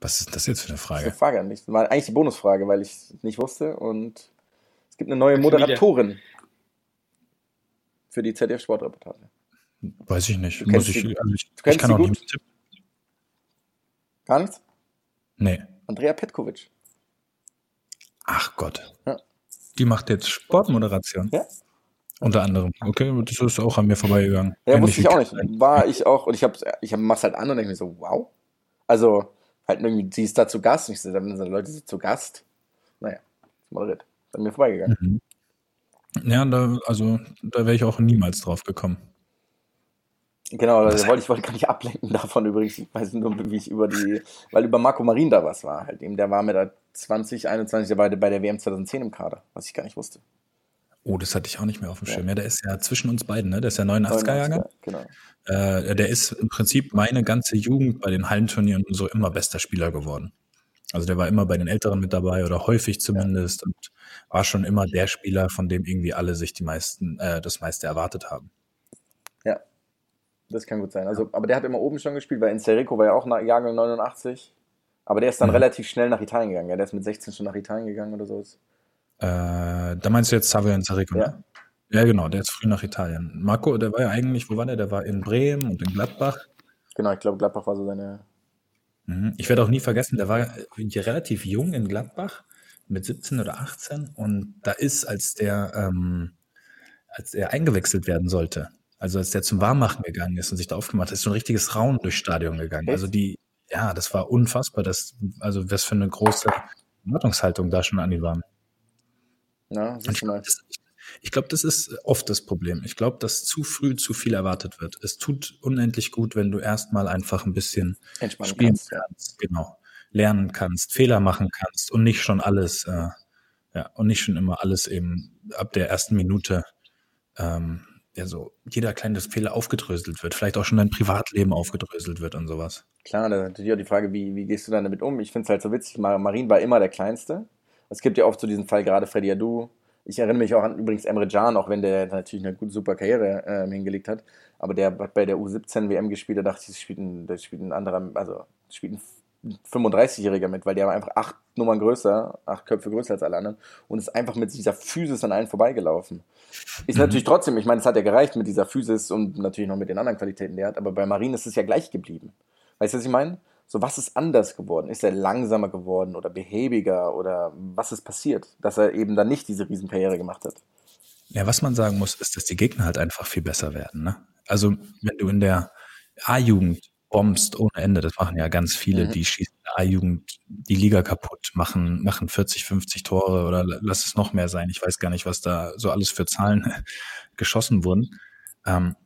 Was ist das jetzt für eine Das ist eine Frage? Frage an mich. Das war eigentlich die Bonusfrage, weil ich es nicht wusste. Und es gibt eine neue. Moderatorin für die ZDF-Sportreportage. Weiß ich nicht. Du Muss ich, sie- also ich, ich kennst kann sie auch gut? nicht tippen. Gar nichts? Nee. Andrea Petkovic. Ach Gott. Ja. Die macht jetzt Sportmoderation. Ja. Unter anderem. Okay, das ist auch an mir vorbeigegangen. Ja, wusste ich auch nicht. War ich auch, und ich hab's, ich hab, mach's halt an und denke mir so, wow. Also, halt irgendwie, sie ist da zu Gast. Und ich so, dann sind Leute sind zu Gast. Naja, moderiert. Ist an mir vorbeigegangen. Mhm. Ja, da, also da wäre ich auch niemals drauf gekommen. Genau, Was also wollte ich wollte gar nicht ablenken davon übrigens. Ich weiß nur, wie ich über die, weil über Marco Marin da was war. Halt eben, der war mit der 2021, der war bei der WM 2010 im Kader, was ich gar nicht wusste. Oh, das hatte ich auch nicht mehr auf dem Ja. Schirm. Ja, der ist ja zwischen uns beiden, ne? Der ist ja 89er-Jahrgang. Genau. Äh, der ist im Prinzip meine ganze Jugend bei den Hallenturnieren und so immer bester Spieler geworden. Also der war immer bei den Älteren mit dabei oder häufig zumindest und war schon immer der Spieler, von dem irgendwie alle sich die meisten, äh, das meiste erwartet haben. Das kann gut sein. Also, aber der hat immer oben schon gespielt, weil Enserico war ja auch nach Jahrgang 89. Aber der ist dann Mhm. relativ schnell nach Italien gegangen. Ja, der ist mit 16 schon nach Italien gegangen oder so. Äh, da meinst du jetzt Xavier Ensarico, Ja. ne? Ja, genau, der ist früh nach Italien. Marco, der war ja eigentlich, wo war der? Der war in Bremen und in Gladbach. Genau, ich glaube, Gladbach war so seine. Mhm. Ich werde auch nie vergessen, der war relativ jung in Gladbach mit 17 oder 18 und da ist, als der, ähm, als er eingewechselt werden sollte, also als der zum Warmmachen gegangen ist und sich da aufgemacht hat, ist so ein richtiges Raun durchs Stadion gegangen. Also die, ja, das war unfassbar, das, also was für eine große Erwartungshaltung da schon an die waren. Ja, ich glaube, das, glaub, das ist oft das Problem. Ich glaube, dass zu früh zu viel erwartet wird. Es tut unendlich gut, wenn du erstmal einfach ein bisschen spielen kannst, kannst, genau, lernen kannst, Fehler machen kannst und nicht schon alles, äh, ja, und nicht schon immer alles eben ab der ersten Minute, ähm, ja, so jeder kleine Fehler aufgedröselt wird, vielleicht auch schon dein Privatleben aufgedröselt wird und sowas. Klar, da natürlich auch die Frage, wie, wie gehst du dann damit um? Ich finde es halt so witzig, Mar- Marin war immer der Kleinste. Es gibt ja oft so diesen Fall, gerade Freddy Adu. Ich erinnere mich auch an übrigens Emre Can, auch wenn der natürlich eine gut, super Karriere ähm, hingelegt hat. Aber der hat bei der U17 WM gespielt, da dachte ich, das spielt ein, das spielt ein anderer, also spielt ein 35-Jähriger mit, weil der war einfach acht Nummern größer, acht Köpfe größer als alle anderen und ist einfach mit dieser Physis an allen vorbeigelaufen. Ist Mhm. natürlich trotzdem, ich meine, es hat ja gereicht mit dieser Physis und natürlich noch mit den anderen Qualitäten, die er hat, aber bei Marin ist es ja gleich geblieben. Weißt du, was ich meine? So, was ist anders geworden? Ist er langsamer geworden oder behäbiger oder was ist passiert, dass er eben dann nicht diese Riesenkarriere gemacht hat? Ja, was man sagen muss, ist, dass die Gegner halt einfach viel besser werden. Ne? Also wenn du in der A-Jugend bombst ohne Ende, das machen ja ganz viele, Mhm. die schießen A-Jugend die Liga kaputt, machen, machen 40, 50 Tore oder lass es noch mehr sein. Ich weiß gar nicht, was da so alles für Zahlen geschossen wurden. Ähm,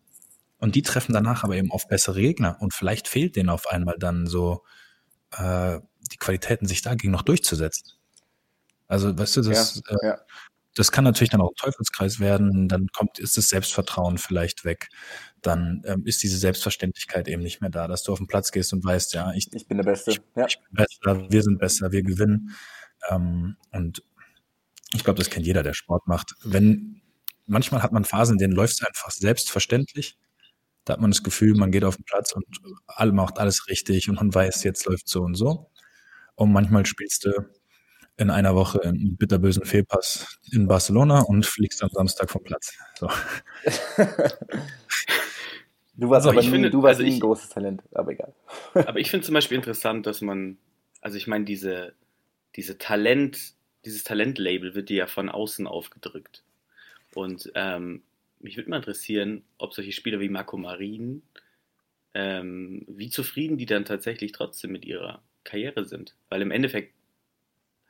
und die treffen danach aber eben auf bessere Gegner und vielleicht fehlt denen auf einmal dann so äh, die Qualitäten, sich dagegen noch durchzusetzen. Also, weißt du, das, ja, ja. Das kann natürlich dann auch ein Teufelskreis werden, dann kommt, ist das Selbstvertrauen vielleicht weg, dann ähm, ist diese Selbstverständlichkeit eben nicht mehr da, dass du auf den Platz gehst und weißt, ja, ich, Ich bin der Beste. Ja. ich bin besser, wir sind besser, wir gewinnen. Ähm, und ich glaube, das kennt jeder, der Sport macht. Wenn manchmal hat man Phasen, in denen läuft es einfach selbstverständlich. Da hat man das Gefühl, man geht auf den Platz und alle macht alles richtig und man weiß, jetzt läuft so und so. Und manchmal spielst du in einer Woche einen bitterbösen Fehlpass in Barcelona und fliegst am Samstag vom Platz. So. Du warst Also, aber ich nie, finde- du warst also nie ein ich- großes Talent, aber egal. Aber ich finde zum Beispiel interessant, dass man, also ich meine, diese, diese Talent, dieses Talentlabel wird dir ja von außen aufgedrückt. Und ähm, mich würde mal interessieren, ob solche Spieler wie Marco Marin, ähm, wie zufrieden die dann tatsächlich trotzdem mit ihrer Karriere sind. Weil im Endeffekt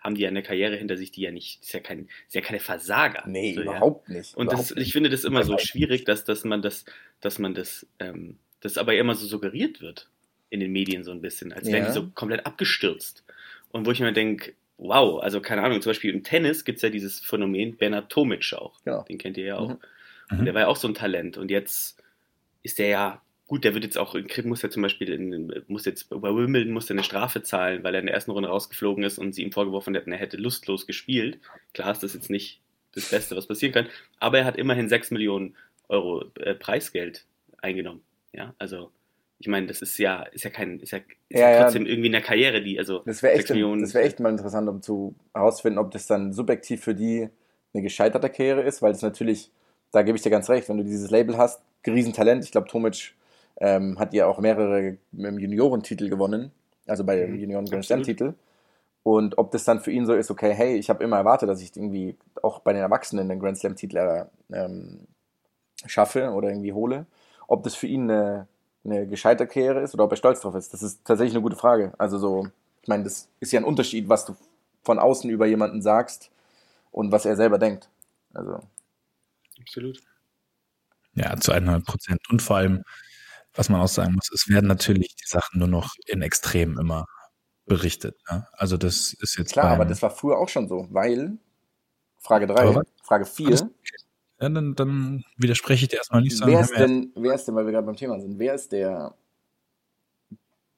haben die ja eine Karriere hinter sich, die ja nicht, ist ja, kein, ist ja keine Versager. Nee, So, ja. überhaupt nicht. Und das, überhaupt ich finde das immer so schwierig, dass, dass man das, dass man das, ähm, das aber immer so suggeriert wird in den Medien so ein bisschen, als wären Ja. die so komplett abgestürzt. Und wo ich mir denke, wow, also keine Ahnung, zum Beispiel im Tennis gibt es ja dieses Phänomen Bernhard Tomic auch. Genau. Den kennt ihr ja auch. Mhm. Und der war ja auch so ein Talent. Und jetzt ist der ja, gut, der wird jetzt auch, muss ja zum Beispiel, in, muss jetzt bei Wimbledon muss er eine Strafe zahlen, weil er in der ersten Runde rausgeflogen ist und sie ihm vorgeworfen hätten, er hätte lustlos gespielt. Klar ist das jetzt nicht das Beste, was passieren kann, aber er hat immerhin 6 Millionen Euro äh, Preisgeld eingenommen. Ja, also ich meine, das ist ja, ist ja kein, ist ja, ist ja, Ja, ja. trotzdem irgendwie eine Karriere, die, also Das wäre echt, 6 Millionen. das wär echt mal interessant, um zu herauszufinden, ob das dann subjektiv für die eine gescheiterte Karriere ist, weil das natürlich, da gebe ich dir ganz recht, wenn du dieses Label hast, Riesentalent, ich glaube, Tomic ähm, hat ja auch mehrere ähm, Juniorentitel gewonnen, also bei dem Mhm, Junioren Grand. Slam Titel. Und ob das dann für ihn so ist, okay, hey, ich habe immer erwartet, dass ich irgendwie auch bei den Erwachsenen den Grand Slam Titel ähm, schaffe oder irgendwie hole. Ob das für ihn eine, eine gescheiterte Karriere ist oder ob er stolz drauf ist, das ist tatsächlich eine gute Frage. Also so, ich meine, das ist ja ein Unterschied, was du von außen über jemanden sagst und was er selber denkt. Also, Absolut. Ja, zu 100 Prozent. Und vor allem, was man auch sagen muss, es werden natürlich die Sachen nur noch in Extremen immer berichtet. Ne? Also das ist jetzt klar, aber das war früher auch schon so, weil, Frage 3, Aber was? Frage Alles 4, ja, dann, dann widerspreche ich dir erstmal nicht. wer ist denn, wer ist denn, weil wir gerade beim Thema sind, wer ist der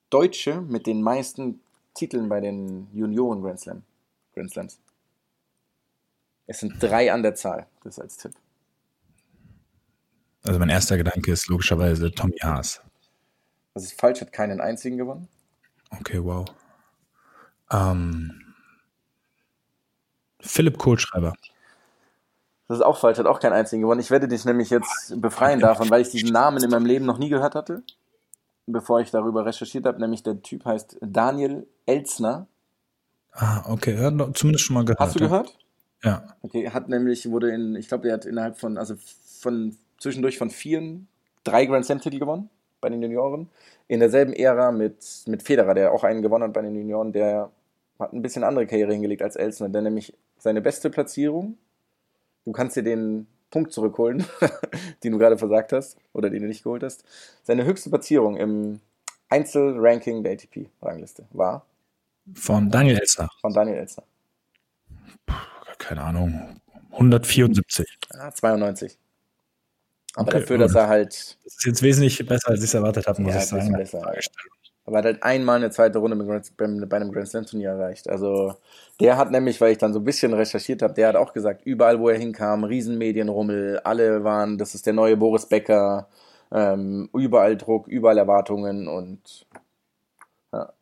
Deutsche mit den meisten Titeln bei den Junioren Grand Slam, Grand Slams? Es sind drei an der Zahl, das als Tipp. Also mein erster Gedanke ist logischerweise Tommy Haas. Das ist falsch, hat keinen einzigen gewonnen. Okay, wow. Ähm, Philipp Kohlschreiber. Das ist auch falsch, hat auch keinen einzigen gewonnen. Ich werde dich nämlich jetzt befreien davon, weil ich diesen Namen in meinem Leben noch nie gehört hatte, bevor ich darüber recherchiert habe. Nämlich der Typ heißt Daniel Elzner. Ah, okay, ja, zumindest schon mal gehört. Hast du gehört? Ja. Okay, hat nämlich, wurde in, ich glaube, er hat innerhalb von, also von zwischendurch von vier, drei Grand Slam-Titel gewonnen bei den Junioren. In derselben Ära mit, mit Federer, der auch einen gewonnen hat bei den Junioren, der hat ein bisschen andere Karriere hingelegt als Elsner, der nämlich seine beste Platzierung, du kannst dir den Punkt zurückholen, den du gerade versagt hast oder den du nicht geholt hast. Seine höchste Platzierung im Einzelranking der ATP-Rangliste war Von Daniel Elsner. von Daniel Elsner. Keine Ahnung. 174. Ja, 92. Aber Okay, dafür, aber dass er halt, Das ist jetzt wesentlich besser, als ich es erwartet habe, muss Ja, ich sagen. besser, aber hat halt einmal eine zweite Runde Grand, bei einem Grand Slam Turnier erreicht. Also der hat nämlich, weil ich dann so ein bisschen recherchiert habe, der hat auch gesagt, überall wo er hinkam, Riesenmedienrummel, alle waren, das ist der neue Boris Becker, ähm, überall Druck, überall Erwartungen und ja.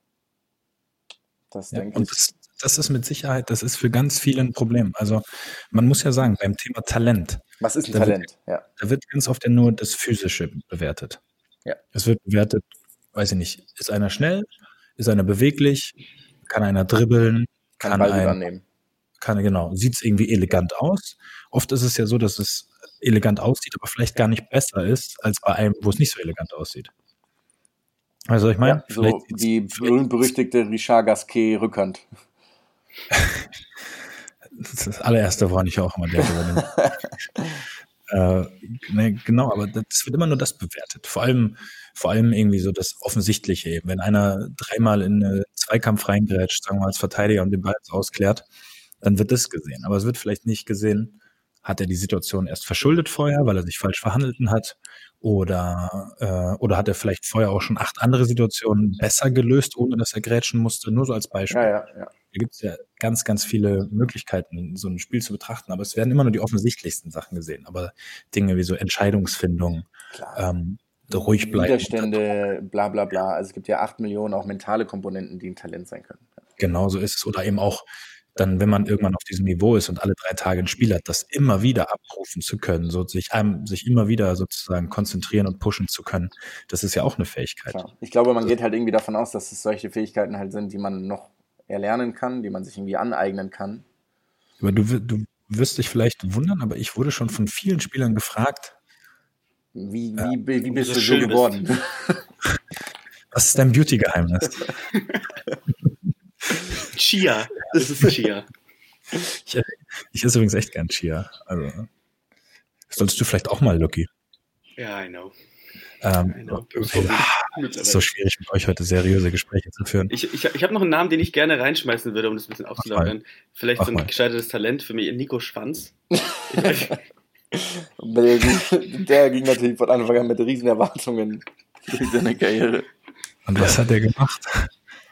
Das Ja, denke ich. das, das ist mit Sicherheit, das ist für ganz viele ein Problem. Also man muss ja sagen, beim Thema Talent, Was ist ein da wird- Talent? Ja. da wird ganz oft ja nur das Physische bewertet. Ja. Es wird bewertet, weiß ich nicht, ist einer schnell, ist einer beweglich, kann einer dribbeln, Kann, kann, Ball ein, annehmen. kann genau, sieht es irgendwie elegant aus. Oft ist es ja so, dass es elegant aussieht, aber vielleicht gar nicht besser ist als bei einem, wo es nicht so elegant aussieht. Also ich meine, Ja, so die berühmt-berüchtigte Richard Gasquet Rückhand. Das ist das allererste, woran ich auch immer dem. äh, ne, genau, aber das wird immer nur das bewertet. Vor allem, vor allem irgendwie so das Offensichtliche eben. Wenn einer dreimal in einen Zweikampf reingrätscht, sagen wir mal als Verteidiger und den Ball ausklärt, dann wird das gesehen. Aber es wird vielleicht nicht gesehen, hat er die Situation erst verschuldet vorher, weil er sich falsch verhandelten hat? Oder, äh, oder hat er vielleicht vorher auch schon acht andere Situationen besser gelöst, ohne dass er grätschen musste? Nur so als Beispiel. Ja, ja, ja. Da gibt es ja ganz, ganz viele Möglichkeiten, so ein Spiel zu betrachten, aber es werden immer nur die offensichtlichsten Sachen gesehen. Aber Dinge wie so Entscheidungsfindung, ähm, ruhig bleiben. Widerstände, bla bla bla. Also es gibt ja acht Millionen auch mentale Komponenten, die ein Talent sein können. Genau so ist es. Oder eben auch dann, wenn man irgendwann auf diesem Niveau ist und alle drei Tage ein Spiel hat, das immer wieder abrufen zu können, so sich einem, sich immer wieder sozusagen konzentrieren und pushen zu können, das ist ja auch eine Fähigkeit. Klar. Ich glaube, man geht halt irgendwie davon aus, dass es solche Fähigkeiten halt sind, die man noch erlernen kann, die man sich irgendwie aneignen kann. Aber du, du wirst dich vielleicht wundern, aber ich wurde schon von vielen Spielern gefragt, Wie, wie, wie, wie bist du so bist. geworden? was ist dein Beauty-Geheimnis? Chia. Das ist Chia. Ich, ich esse übrigens echt gern Chia. Also, solltest du vielleicht auch mal, Lucky. Ja, I know. Ähm, so schwierig, mit euch heute seriöse Gespräche zu führen. Ich, ich, ich habe noch einen Namen, den ich gerne reinschmeißen würde, um das ein bisschen aufzulockern. Vielleicht Mach so ein mal. gescheitertes Talent für mich, Nico Schwanz. der, ging- der ging natürlich von Anfang an mit riesen Erwartungen durch seine Karriere. Und was hat er gemacht?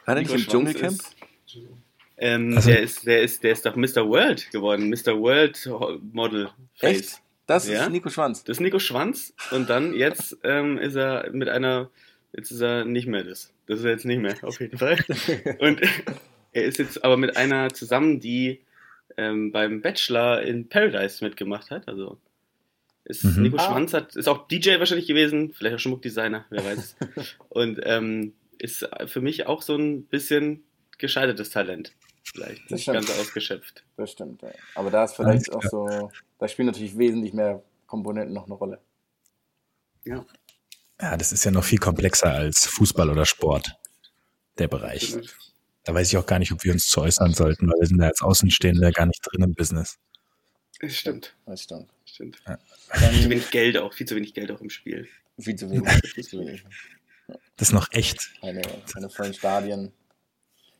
War der nicht im Dschungelcamp? Ähm, Also- der, ist, der, ist, der ist doch Mr. World geworden. Mr. World Model Face. Echt? Das Ja? ist Nico Schwanz. Das ist Nico Schwanz und dann jetzt ähm, ist er mit einer, jetzt ist er nicht mehr das. Das ist er jetzt nicht mehr, auf jeden Fall. Und er ist jetzt aber mit einer zusammen, die ähm, beim Bachelor in Paradise mitgemacht hat. Also ist Mhm. Nico Ah. Schwanz hat, ist auch DJ wahrscheinlich gewesen, vielleicht auch Schmuckdesigner, wer weiß. Und ähm, ist für mich auch so ein bisschen gescheitertes Talent. Vielleicht Das nicht stimmt. ganz ausgeschöpft. Das stimmt, ja. Aber da ist vielleicht Alles auch so, da spielen natürlich wesentlich mehr Komponenten noch eine Rolle. Ja. Ja, das ist ja noch viel komplexer als Fußball oder Sport, der Bereich. Da weiß ich auch gar nicht, ob wir uns zu äußern sollten, weil wir sind da als Außenstehende gar nicht drin im Business. Das stimmt. Das stimmt. Stimmt. Ja. Viel zu wenig Geld auch, viel zu wenig Geld auch im Spiel. viel zu wenig. Viel zu wenig. Das ist noch echt. Keine, keine vollen Stadien.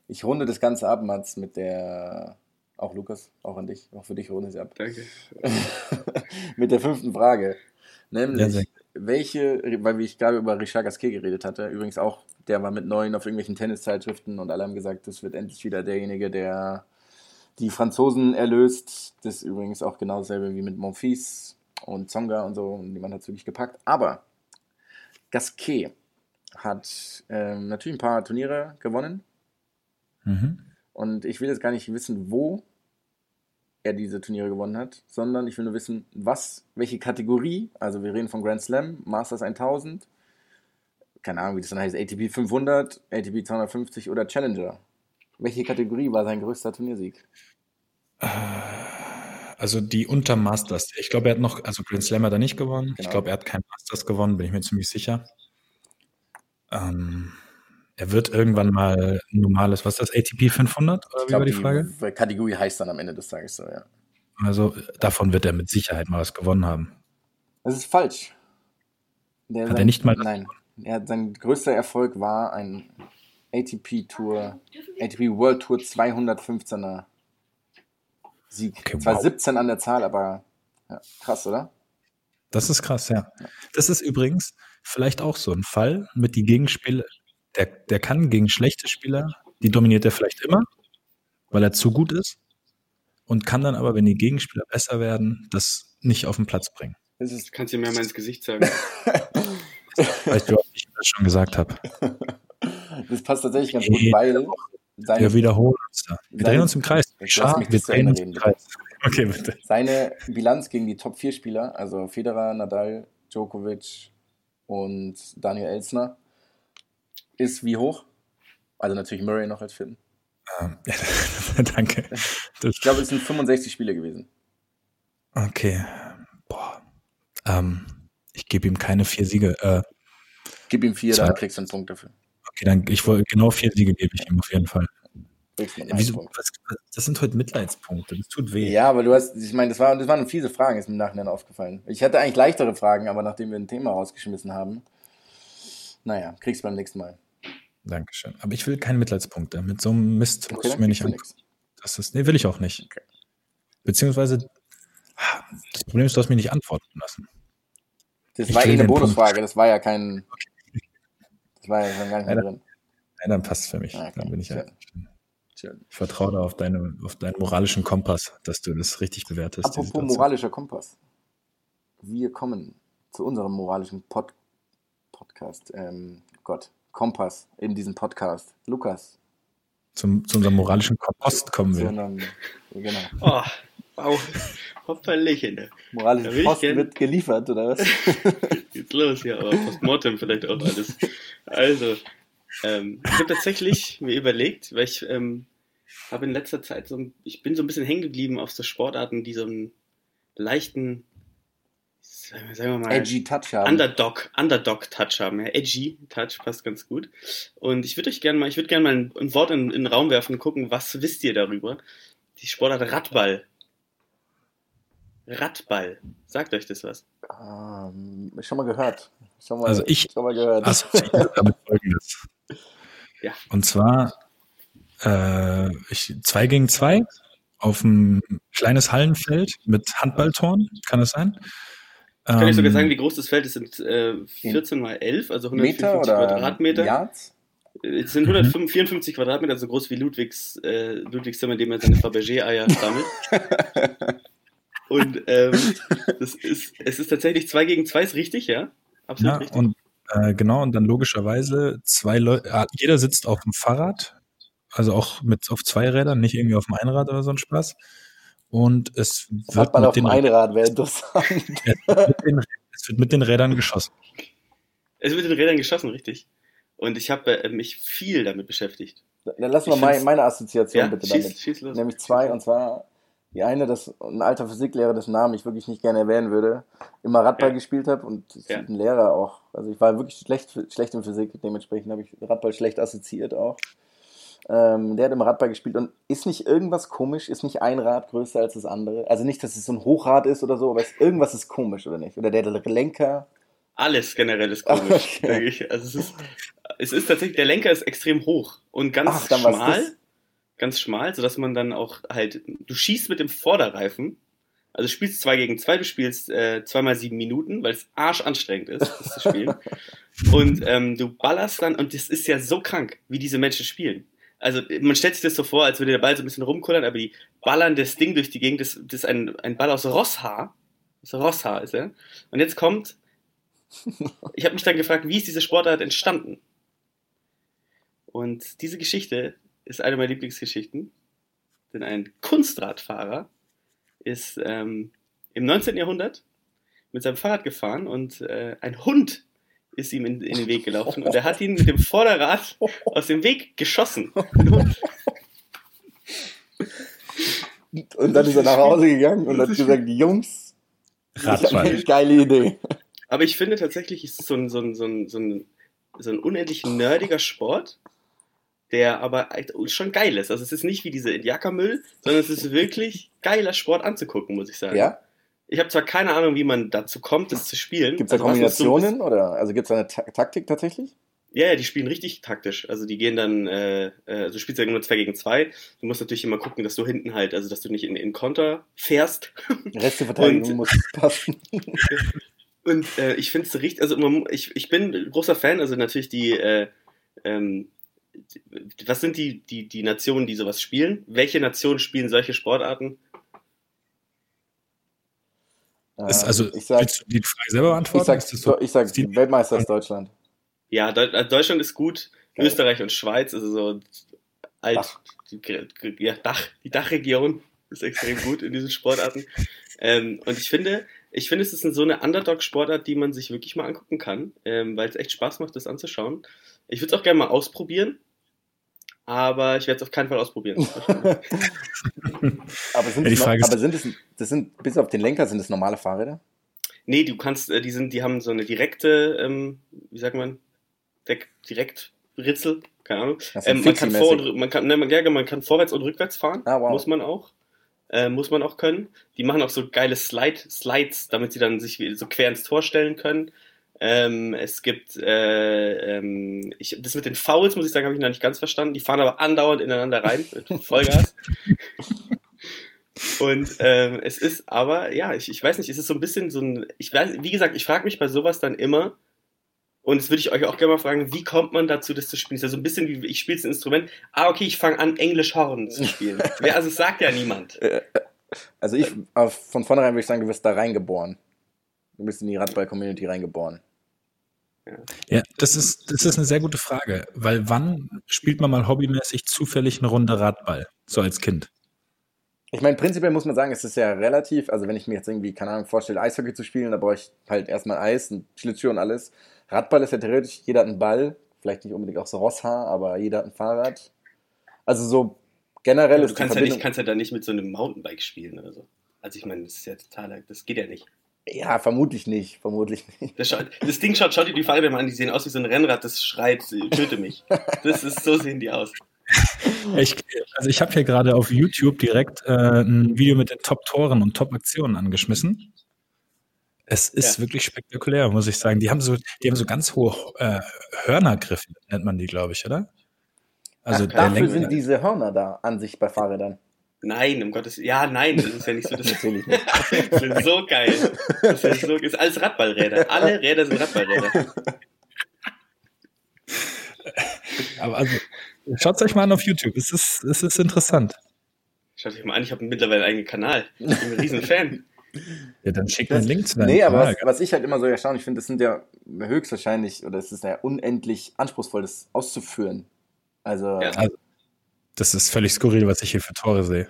Ich runde das Ganze ab, Mats, mit der, auch Lukas, auch an dich, auch für dich runde ich ab. Danke. mit der fünften Frage. Nämlich, Ja, welche, weil ich gerade über Richard Gasquet geredet hatte, übrigens auch, der war mit neun auf irgendwelchen Tenniszeitschriften und alle haben gesagt, das wird endlich wieder derjenige, der die Franzosen erlöst. Das ist übrigens auch genau dasselbe wie mit Monfils und Zonga und so. Und niemand hat es wirklich gepackt. Aber Gasquet hat ähm, natürlich ein paar Turniere gewonnen. Mhm. Und ich will jetzt gar nicht wissen, wo er diese Turniere gewonnen hat, sondern ich will nur wissen, was, welche Kategorie, also wir reden von Grand Slam, Masters 1000, keine Ahnung, wie das dann heißt, ATP 500, ATP 250 oder Challenger. Welche Kategorie war sein größter Turniersieg? Äh, Also die unter Masters. Ich glaube, er hat noch, also Grand Slam hat er nicht gewonnen. Ich Genau. glaube, er hat kein Masters gewonnen, bin ich mir ziemlich sicher. Ähm, er wird irgendwann mal ein normales, was ist das, ATP 500? Oder Ich wie war glaube, die Frage? die Kategorie heißt dann am Ende des Tages so, ja. Also davon wird er mit Sicherheit mal was gewonnen haben. Das ist falsch. Der Hat er nicht mal- Nein. Er hat, sein größter Erfolg war ein ATP Tour, ATP World Tour 215er Sieg. Okay, Zwar wow. 17 an der Zahl, aber ja, krass, oder? Das ist krass, ja. Das ist übrigens vielleicht auch so ein Fall mit die Gegenspieler. Der, der kann gegen schlechte Spieler, die dominiert er vielleicht immer, weil er zu gut ist. Und kann dann aber, wenn die Gegenspieler besser werden, das nicht auf den Platz bringen. Das ist, Kannst du mir mal ins Gesicht sagen. Weißt du, ob ich das schon gesagt habe? das passt tatsächlich ganz gut, Nee. weil seine, Wir wiederholen uns da. Wir Seine- drehen uns im Kreis. Schade, mich wir drehen uns im Kreis. Okay, bitte. seine Bilanz gegen die Top 4 Spieler, also Federer, Nadal, Djokovic und Daniel Elsner, ist wie hoch? Also natürlich Murray noch als Vierten. Ähm, danke. Das, Ich glaube, es sind 65 Spiele gewesen. okay. Boah. Ähm, ich gebe ihm keine vier Siege. Äh, Gib ihm vier, Zwei. dann kriegst du einen Punkt dafür. okay, dann ich wollte genau vier Siege gebe ich ihm auf jeden Fall. Einen Wieso, was, das sind heute Mitleidspunkte. Das tut weh. Ja, aber du hast, ich meine, das, war, das waren fiese Fragen, ist mir im Nachhinein aufgefallen. Ich hatte eigentlich leichtere Fragen, aber nachdem wir ein Thema rausgeschmissen haben, naja, kriegst du beim nächsten Mal. Dankeschön. Aber ich will keine Mitleidspunkte. Mit so einem Mist musst du dann mir nicht nix. Das ist, nee, will ich auch nicht. Okay. Beziehungsweise, das Problem ist, du hast mich nicht antworten lassen. Das Ich war eh eine den Punkt. Bonusfrage, das war ja kein. Das war ja schon gar nicht mehr Leider. drin. Ja, dann passt für mich. Ah, okay. Dann bin ich ja. Schön. Schön. Ich vertraue da auf, deine, auf deinen moralischen Kompass, dass du das richtig bewertest. Apropos moralischer Kompass. Wir kommen zu unserem moralischen Pod Podcast. Ähm, Gott, Kompass in diesem Podcast. Lukas. Zum, zu unserem moralischen Kompost kommen wir. einem, genau. Oh, wow. Da Moralische ich Post wird geliefert, oder was? Geht's los hier, aber Postmortem vielleicht auch alles. Also, ähm, ich habe tatsächlich mir überlegt, weil ich ähm, habe in letzter Zeit so, ein- ich bin so ein bisschen hängen geblieben auf so Sportarten, die so einen leichten, sagen wir- mal, Edgy Touch haben. Underdog, Underdog-Touch haben. Ja, edgy Touch passt ganz gut. Und ich würde euch gerne mal, ich würde gerne mal ein, ein Wort in, in den Raum werfen und gucken, was wisst ihr darüber? Die Sportart Radball. Radball. Sagt euch das was? Ähm, schon mal gehört. Schon mal, Also ich- schon mal gehört. damit folgendes. Ja. Und zwar äh, ich, zwei gegen zwei auf ein kleines Hallenfeld mit Handballtoren, kann das sein? Kann ich sogar Ähm, sagen, wie groß das Feld ist? Sind äh, 14 mal 11, also 154 Meter oder Quadratmeter. Yards? Es sind 154 Quadratmeter, so groß wie Ludwigs, äh, Ludwigs Zimmer, in dem er seine Fabergé-Eier sammelt. Und ähm, das ist, es ist tatsächlich 2 gegen 2, ist richtig, ja? Absolut Ja, richtig. und äh, genau, und dann logischerweise zwei Leute, äh, jeder sitzt auf dem Fahrrad, also auch mit auf zwei Rädern, nicht irgendwie auf dem Einrad oder so ein Spaß. Und es wird, Radball mit auf den, dem Einrad wäre interessant. es, wird mit den, mit Rädern geschossen. Es wird in den Rädern geschossen, richtig. Und ich habe äh, mich viel damit beschäftigt. Dann lassen wir Ich meine, find's- meine Assoziation Ja, bitte schieß, damit. schieß los. Nämlich zwei, und zwar die eine, dass ein alter Physiklehrer, dessen Namen ich wirklich nicht gerne erwähnen würde, immer Radball Ja. gespielt habe und Ja. ein Lehrer auch. Also ich war wirklich schlecht, schlecht in Physik, dementsprechend habe ich Radball schlecht assoziiert auch. Ähm, der hat immer Radball gespielt und ist nicht irgendwas komisch, ist nicht ein Rad größer als das andere. Also nicht, dass es so ein Hochrad ist oder so, aber es, irgendwas ist komisch, oder nicht? Oder der Lenker. Alles generell ist komisch. Okay. Wirklich. Also es ist, es ist tatsächlich, der Lenker ist extrem hoch und ganz Ach, dann schmal. Ganz schmal, sodass man dann auch halt, du schießt mit dem Vorderreifen, also spielst zwei gegen zwei, du spielst äh, zweimal sieben Minuten, weil es arschanstrengend ist, das zu spielen. und ähm, du ballerst dann, und das ist ja so krank, wie diese Menschen spielen. Also man stellt sich das so vor, als würde der Ball so ein bisschen rumkullern, aber die ballern das Ding durch die Gegend, das, das ist ein, ein Ball aus Rosshaar. Aus Rosshaar ist er. Und jetzt kommt, ich habe mich dann gefragt, wie ist diese Sportart entstanden? Und diese Geschichte ist eine meiner Lieblingsgeschichten, denn ein Kunstradfahrer ist ähm, im 19. Jahrhundert mit seinem Fahrrad gefahren und äh, ein Hund ist ihm in, in den Weg gelaufen und er hat ihn mit dem Vorderrad aus dem Weg geschossen. Und dann ist er nach Hause gegangen und hat gesagt, Jungs, ich habe eine geile Idee. Aber ich finde tatsächlich, ist es so ein, so ein, so ein, so ein, so ein unendlich nerdiger Sport, der aber schon geil ist. Also es ist nicht wie diese Indiakermüll, sondern es ist wirklich geiler Sport anzugucken, muss ich sagen. Ja? Ich habe zwar keine Ahnung, wie man dazu kommt, das zu spielen. Gibt es da Also Kombinationen oder also gibt es da eine Ta Taktik tatsächlich? Ja, ja, die spielen richtig taktisch. Also die gehen dann, äh, äh, also du spielst ja nur 2 gegen 2. Du musst natürlich immer gucken, dass du hinten halt, also dass du nicht in, in Konter fährst. Resteverteidigung Und- muss passen. Und äh, ich finde es richtig, also man, ich, ich bin großer Fan, also natürlich die, äh, ähm, die- was sind die, die, die Nationen, die sowas spielen? Welche Nationen spielen solche Sportarten? Ist, Äh, also, ich sag, willst du die Frage selber ich beantworten? sag, Ist das so? ich sag Weltmeister ist Deutschland. Ja, also Deutschland ist gut, Geil. Österreich und Schweiz, also so alt, Dach. Die, ja, Dach, die Dachregion ist extrem gut in diesen Sportarten. Ähm, und ich finde, ich finde, es ist so eine Underdog-Sportart, die man sich wirklich mal angucken kann, ähm, weil es echt Spaß macht, das anzuschauen. Ich würde es auch gerne mal ausprobieren, aber ich werde es auf keinen Fall ausprobieren. Aber sind, Ja, die es, noch- aber sind es, das sind, bis auf den Lenker, sind es normale Fahrräder? nee, du kannst, äh, die sind, die haben so eine direkte, ähm, wie sagt man, Deck, Direktritzel, keine Ahnung. Ähm, man, kann vor und, man, kann, ne, man, ja, man kann vorwärts und rückwärts fahren. Ah, wow. Muss man auch. Äh, muss man auch können. Die machen auch so geile Slide, Slides, damit sie dann sich so quer ins Tor stellen können. Ähm, es gibt, äh, ähm, ich, das mit den Fouls, muss ich sagen, habe ich noch nicht ganz verstanden. Die fahren aber andauernd ineinander rein, mit Vollgas. Und ähm, es ist aber, ja, ich, ich weiß nicht, es ist so ein bisschen so ein, ich weiß, wie gesagt, ich frage mich bei sowas dann immer, und das würde ich euch auch gerne mal fragen, wie kommt man dazu, das zu spielen? Ist ja so ein bisschen wie, ich spiele ein Instrument, ah, okay, ich fange an, Englisch Horn zu spielen. Also es sagt ja niemand. Also ich, aber von vornherein würde ich sagen, du wirst da reingeboren. Du bist in die Radball-Community reingeboren. Ja, das ist, das ist eine sehr gute Frage, weil wann spielt man mal hobbymäßig zufällig eine Runde Radball, so als Kind? Ich meine, prinzipiell muss man sagen, es ist ja relativ, also wenn ich mir jetzt irgendwie, keine Ahnung, vorstelle, Eishockey zu spielen, da brauche ich halt erstmal Eis, und Schlittschuhe und alles. Radball ist ja theoretisch, jeder hat einen Ball, vielleicht nicht unbedingt auch so Rosshaar, aber jeder hat ein Fahrrad. Also so generell du ist die kannst ja, nicht, kannst ja da nicht mit so einem Mountainbike spielen oder so. Also ich meine, das ist ja total, das geht ja nicht. Ja, vermutlich nicht, vermutlich nicht. Das, schaut, das Ding schaut, schaut dir die Fahrräder mal an, die sehen aus wie so ein Rennrad, das schreit, töte mich. Das ist, so sehen die aus. Ich, also ich habe hier gerade auf YouTube direkt äh, ein Video mit den Top-Toren und Top-Aktionen angeschmissen. Es ist Ja. wirklich spektakulär, muss ich sagen. Die haben so, die haben so ganz hohe äh, Hörnergriffe, nennt man die, glaube ich, oder? Also Ach, dafür Lenk- sind diese Hörner da an sich bei Fahrrädern. Nein, um Gottes Ja, nein, das ist ja nicht so. Das, Natürlich nicht. das ist so geil. Das ist, so, ist alles Radballräder. Alle Räder sind Radballräder. Aber also, schaut euch mal an auf YouTube. Es ist, es ist interessant. Schaut euch mal an, ich habe mittlerweile einen eigenen Kanal. Ich bin ein riesen Fan. Ja, dann schickt mir einen Link zu deinem Nee, aber was, was ich halt immer so erstaunlich finde, das sind ja höchstwahrscheinlich, oder es ist ja unendlich anspruchsvoll, das auszuführen. Also, Ja. Also, das ist völlig skurril, was ich hier für Tore sehe.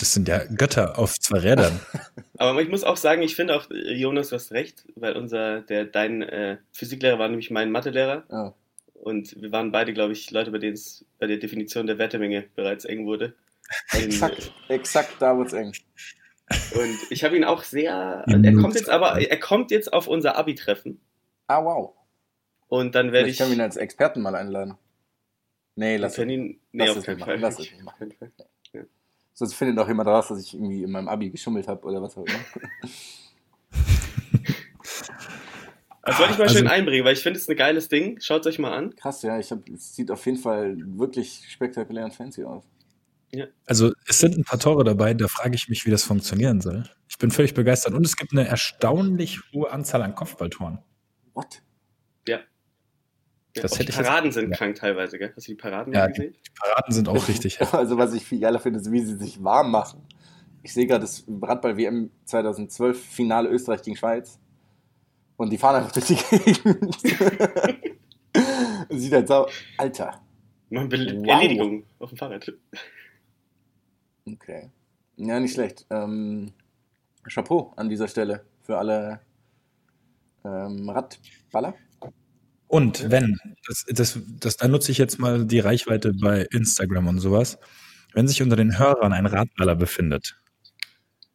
Das sind ja Götter auf zwei Rädern. Aber ich muss auch sagen, ich finde auch, Jonas, du hast recht, weil unser, der, dein äh, Physiklehrer war nämlich mein Mathelehrer. ja. Und wir waren beide, glaube ich, Leute, bei denen es bei der Definition der Wertemenge bereits eng wurde. Und, exakt, exakt da wird's eng. und ich habe ihn auch sehr. Er kommt jetzt aber, er kommt jetzt auf unser Abi-Treffen. Ah, wow. Und dann werde ich. können wir ihn als Experten mal einladen. Nee, lass es. ihn. Nee, lass auf es keinen Fall. machen, lass es nicht. Sonst findet auch jemand raus, dass ich irgendwie in meinem Abi geschummelt habe oder was auch immer. Das wollte ich mal Also- schön einbringen, weil ich finde es ein geiles Ding. Schaut es euch mal an. Krass, ja, ich hab, es sieht auf jeden Fall wirklich spektakulär und fancy aus. Also es sind ein paar Tore dabei, da frage ich mich, wie das funktionieren soll. Ich bin völlig begeistert. Und es gibt eine erstaunlich hohe Anzahl an Kopfballtoren. What? Ja. Das hätte die ich jetzt- Paraden sind ja. krank teilweise, gell? Hast du die Paraden Ja, gesehen? Die Paraden sind auch richtig. Also, was ich viel geiler finde, ist, wie sie sich warm machen. Ich sehe gerade das Radball-WM 2012 Finale Österreich gegen Schweiz. Und die fahren einfach durch die Gegend. Sieht halt so, Alter. Machen Be Wow. Erledigung auf dem Fahrrad. Okay. Ja, nicht schlecht. Ähm, Chapeau an dieser Stelle für alle ähm, Radballer. Und wenn, das, das, das, da nutze ich jetzt mal die Reichweite bei Instagram und sowas, wenn sich unter den Hörern ein Radballer befindet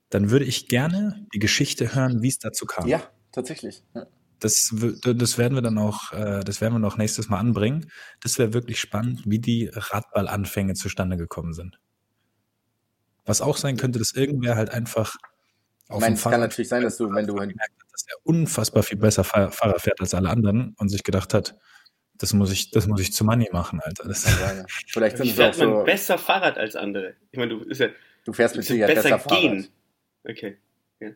dann würde ich gerne die Geschichte hören, wie es dazu kam. Ja, tatsächlich. Ja. Das, das werden wir dann auch, äh, das werden wir noch nächstes Mal anbringen. Das wäre wirklich spannend, wie die Radballanfänge zustande gekommen sind. Was auch sein könnte, dass irgendwer halt einfach auf ich meine, es kann natürlich sein, dass du, wenn du dass er unfassbar viel besser Fahrer fährt als alle anderen und sich gedacht hat, das muss ich, das muss ich zu Money machen, Alter. Das ja, Vielleicht sind fährt man so besser Fahrrad als andere. Ich meine, du, ist ja, du fährst mit Sicherheit besser, besser gehen. Fahrrad. Okay. Ja.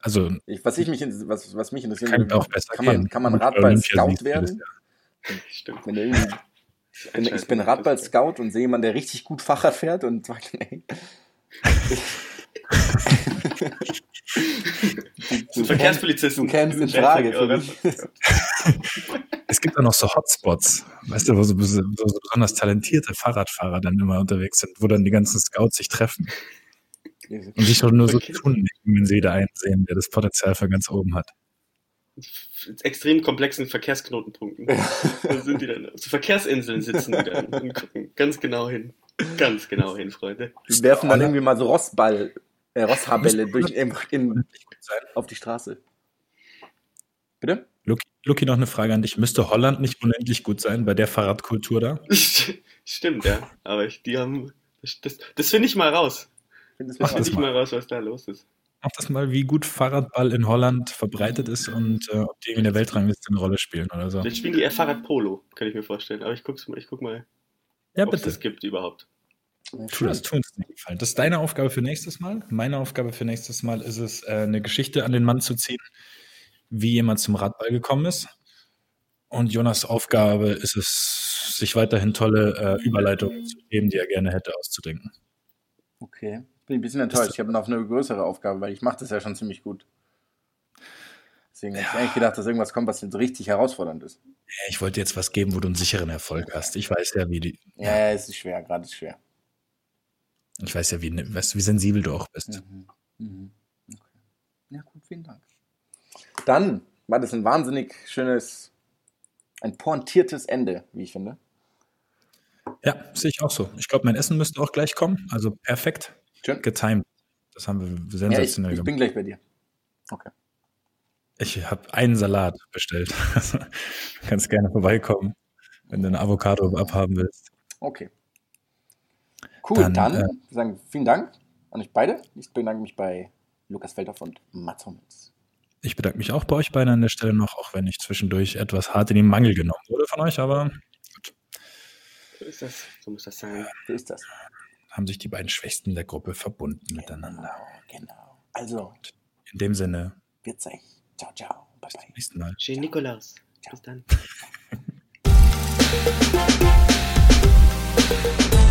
Also, ich, was, ich mich, was, was mich interessiert, kann, auch besser kann, man, kann man Radball-Scout werden? Stimmt. Wenn irgendwie, wenn, ich bin Radball-Scout und sehe jemanden, der richtig gut Fahrrad fährt und sagt, ey, Verkehrspolizisten. Du kennst in Frage. Für mich. es gibt auch noch so Hotspots, weißt du, wo so, so, so besonders talentierte Fahrradfahrer dann immer unterwegs sind, wo dann die ganzen Scouts sich treffen. Und sich doch nur so tun, wenn sie da einsehen, der das Potenzial für ganz oben hat. Extrem komplexen Verkehrsknotenpunkten. da sind die dann, so Verkehrsinseln sitzen die dann und gucken ganz genau hin. Ganz genau hin, Freunde. Die werfen dann irgendwie mal so Rostball, äh, Rosthaarbälle durch, in, in, auf die Straße. Bitte? Luki, Luki, noch eine Frage an dich. Müsste Holland nicht unendlich gut sein bei der Fahrradkultur da? Stimmt, ja. Aber ich, die haben. Das, das, finde ich mal raus. Das finde ich mal raus, was da los ist. Mach das mal, wie gut Fahrradball in Holland verbreitet ist und äh, ob die in der Weltrangliste eine Rolle spielen oder so. Vielleicht spielen die eher Fahrradpolo, kann ich mir vorstellen. Aber ich guck's mal, ich guck mal, ja, ob es das gibt überhaupt. Tu das, tu uns nicht gefallen. Das ist deine Aufgabe für nächstes Mal. Meine Aufgabe für nächstes Mal ist es, äh, eine Geschichte an den Mann zu ziehen, wie jemand zum Radball gekommen ist. Und Jonas Aufgabe ist es, sich weiterhin tolle äh, Überleitungen zu geben, die er gerne hätte, auszudenken. Okay. Bin ein bisschen enttäuscht. Ich habe noch eine größere Aufgabe, weil ich mache das ja schon ziemlich gut. Deswegen ja. habe ich eigentlich gedacht, dass irgendwas kommt, was jetzt richtig herausfordernd ist. Ich wollte jetzt was geben, wo du einen sicheren Erfolg hast. Ich weiß ja, wie die. Ja, ja es ist schwer, gerade ist schwer. Ich weiß ja, wie, weißt, wie sensibel du auch bist. Mhm. Mhm. Okay. Ja, gut, vielen Dank. Dann war das ein wahnsinnig schönes, ein pointiertes Ende, wie ich finde. Ja, sehe ich auch so. Ich glaube, mein Essen müsste auch gleich kommen. Also perfekt. Schön. Getimed. Das haben wir sensationell ja, ich, ich bin gleich bei dir. Okay. Ich habe einen Salat bestellt. du kannst gerne vorbeikommen, wenn du eine Avocado abhaben willst. Okay. Cool, dann, dann äh, sagen vielen Dank an euch beide. Ich bedanke mich bei Lukas Feldhoff und Mats Hummels. Ich bedanke mich auch bei euch beiden an der Stelle noch, auch wenn ich zwischendurch etwas hart in den Mangel genommen wurde von euch, aber gut. So ist das, so muss das sein. So ist das. Haben sich die beiden Schwächsten der Gruppe verbunden genau, miteinander. Genau. Also. In dem Sinne. Wird's euch. Ciao, ciao. Bye, bye. Bis zum nächsten Mal. Schön, Nikolaus. Ciao. Bis dann.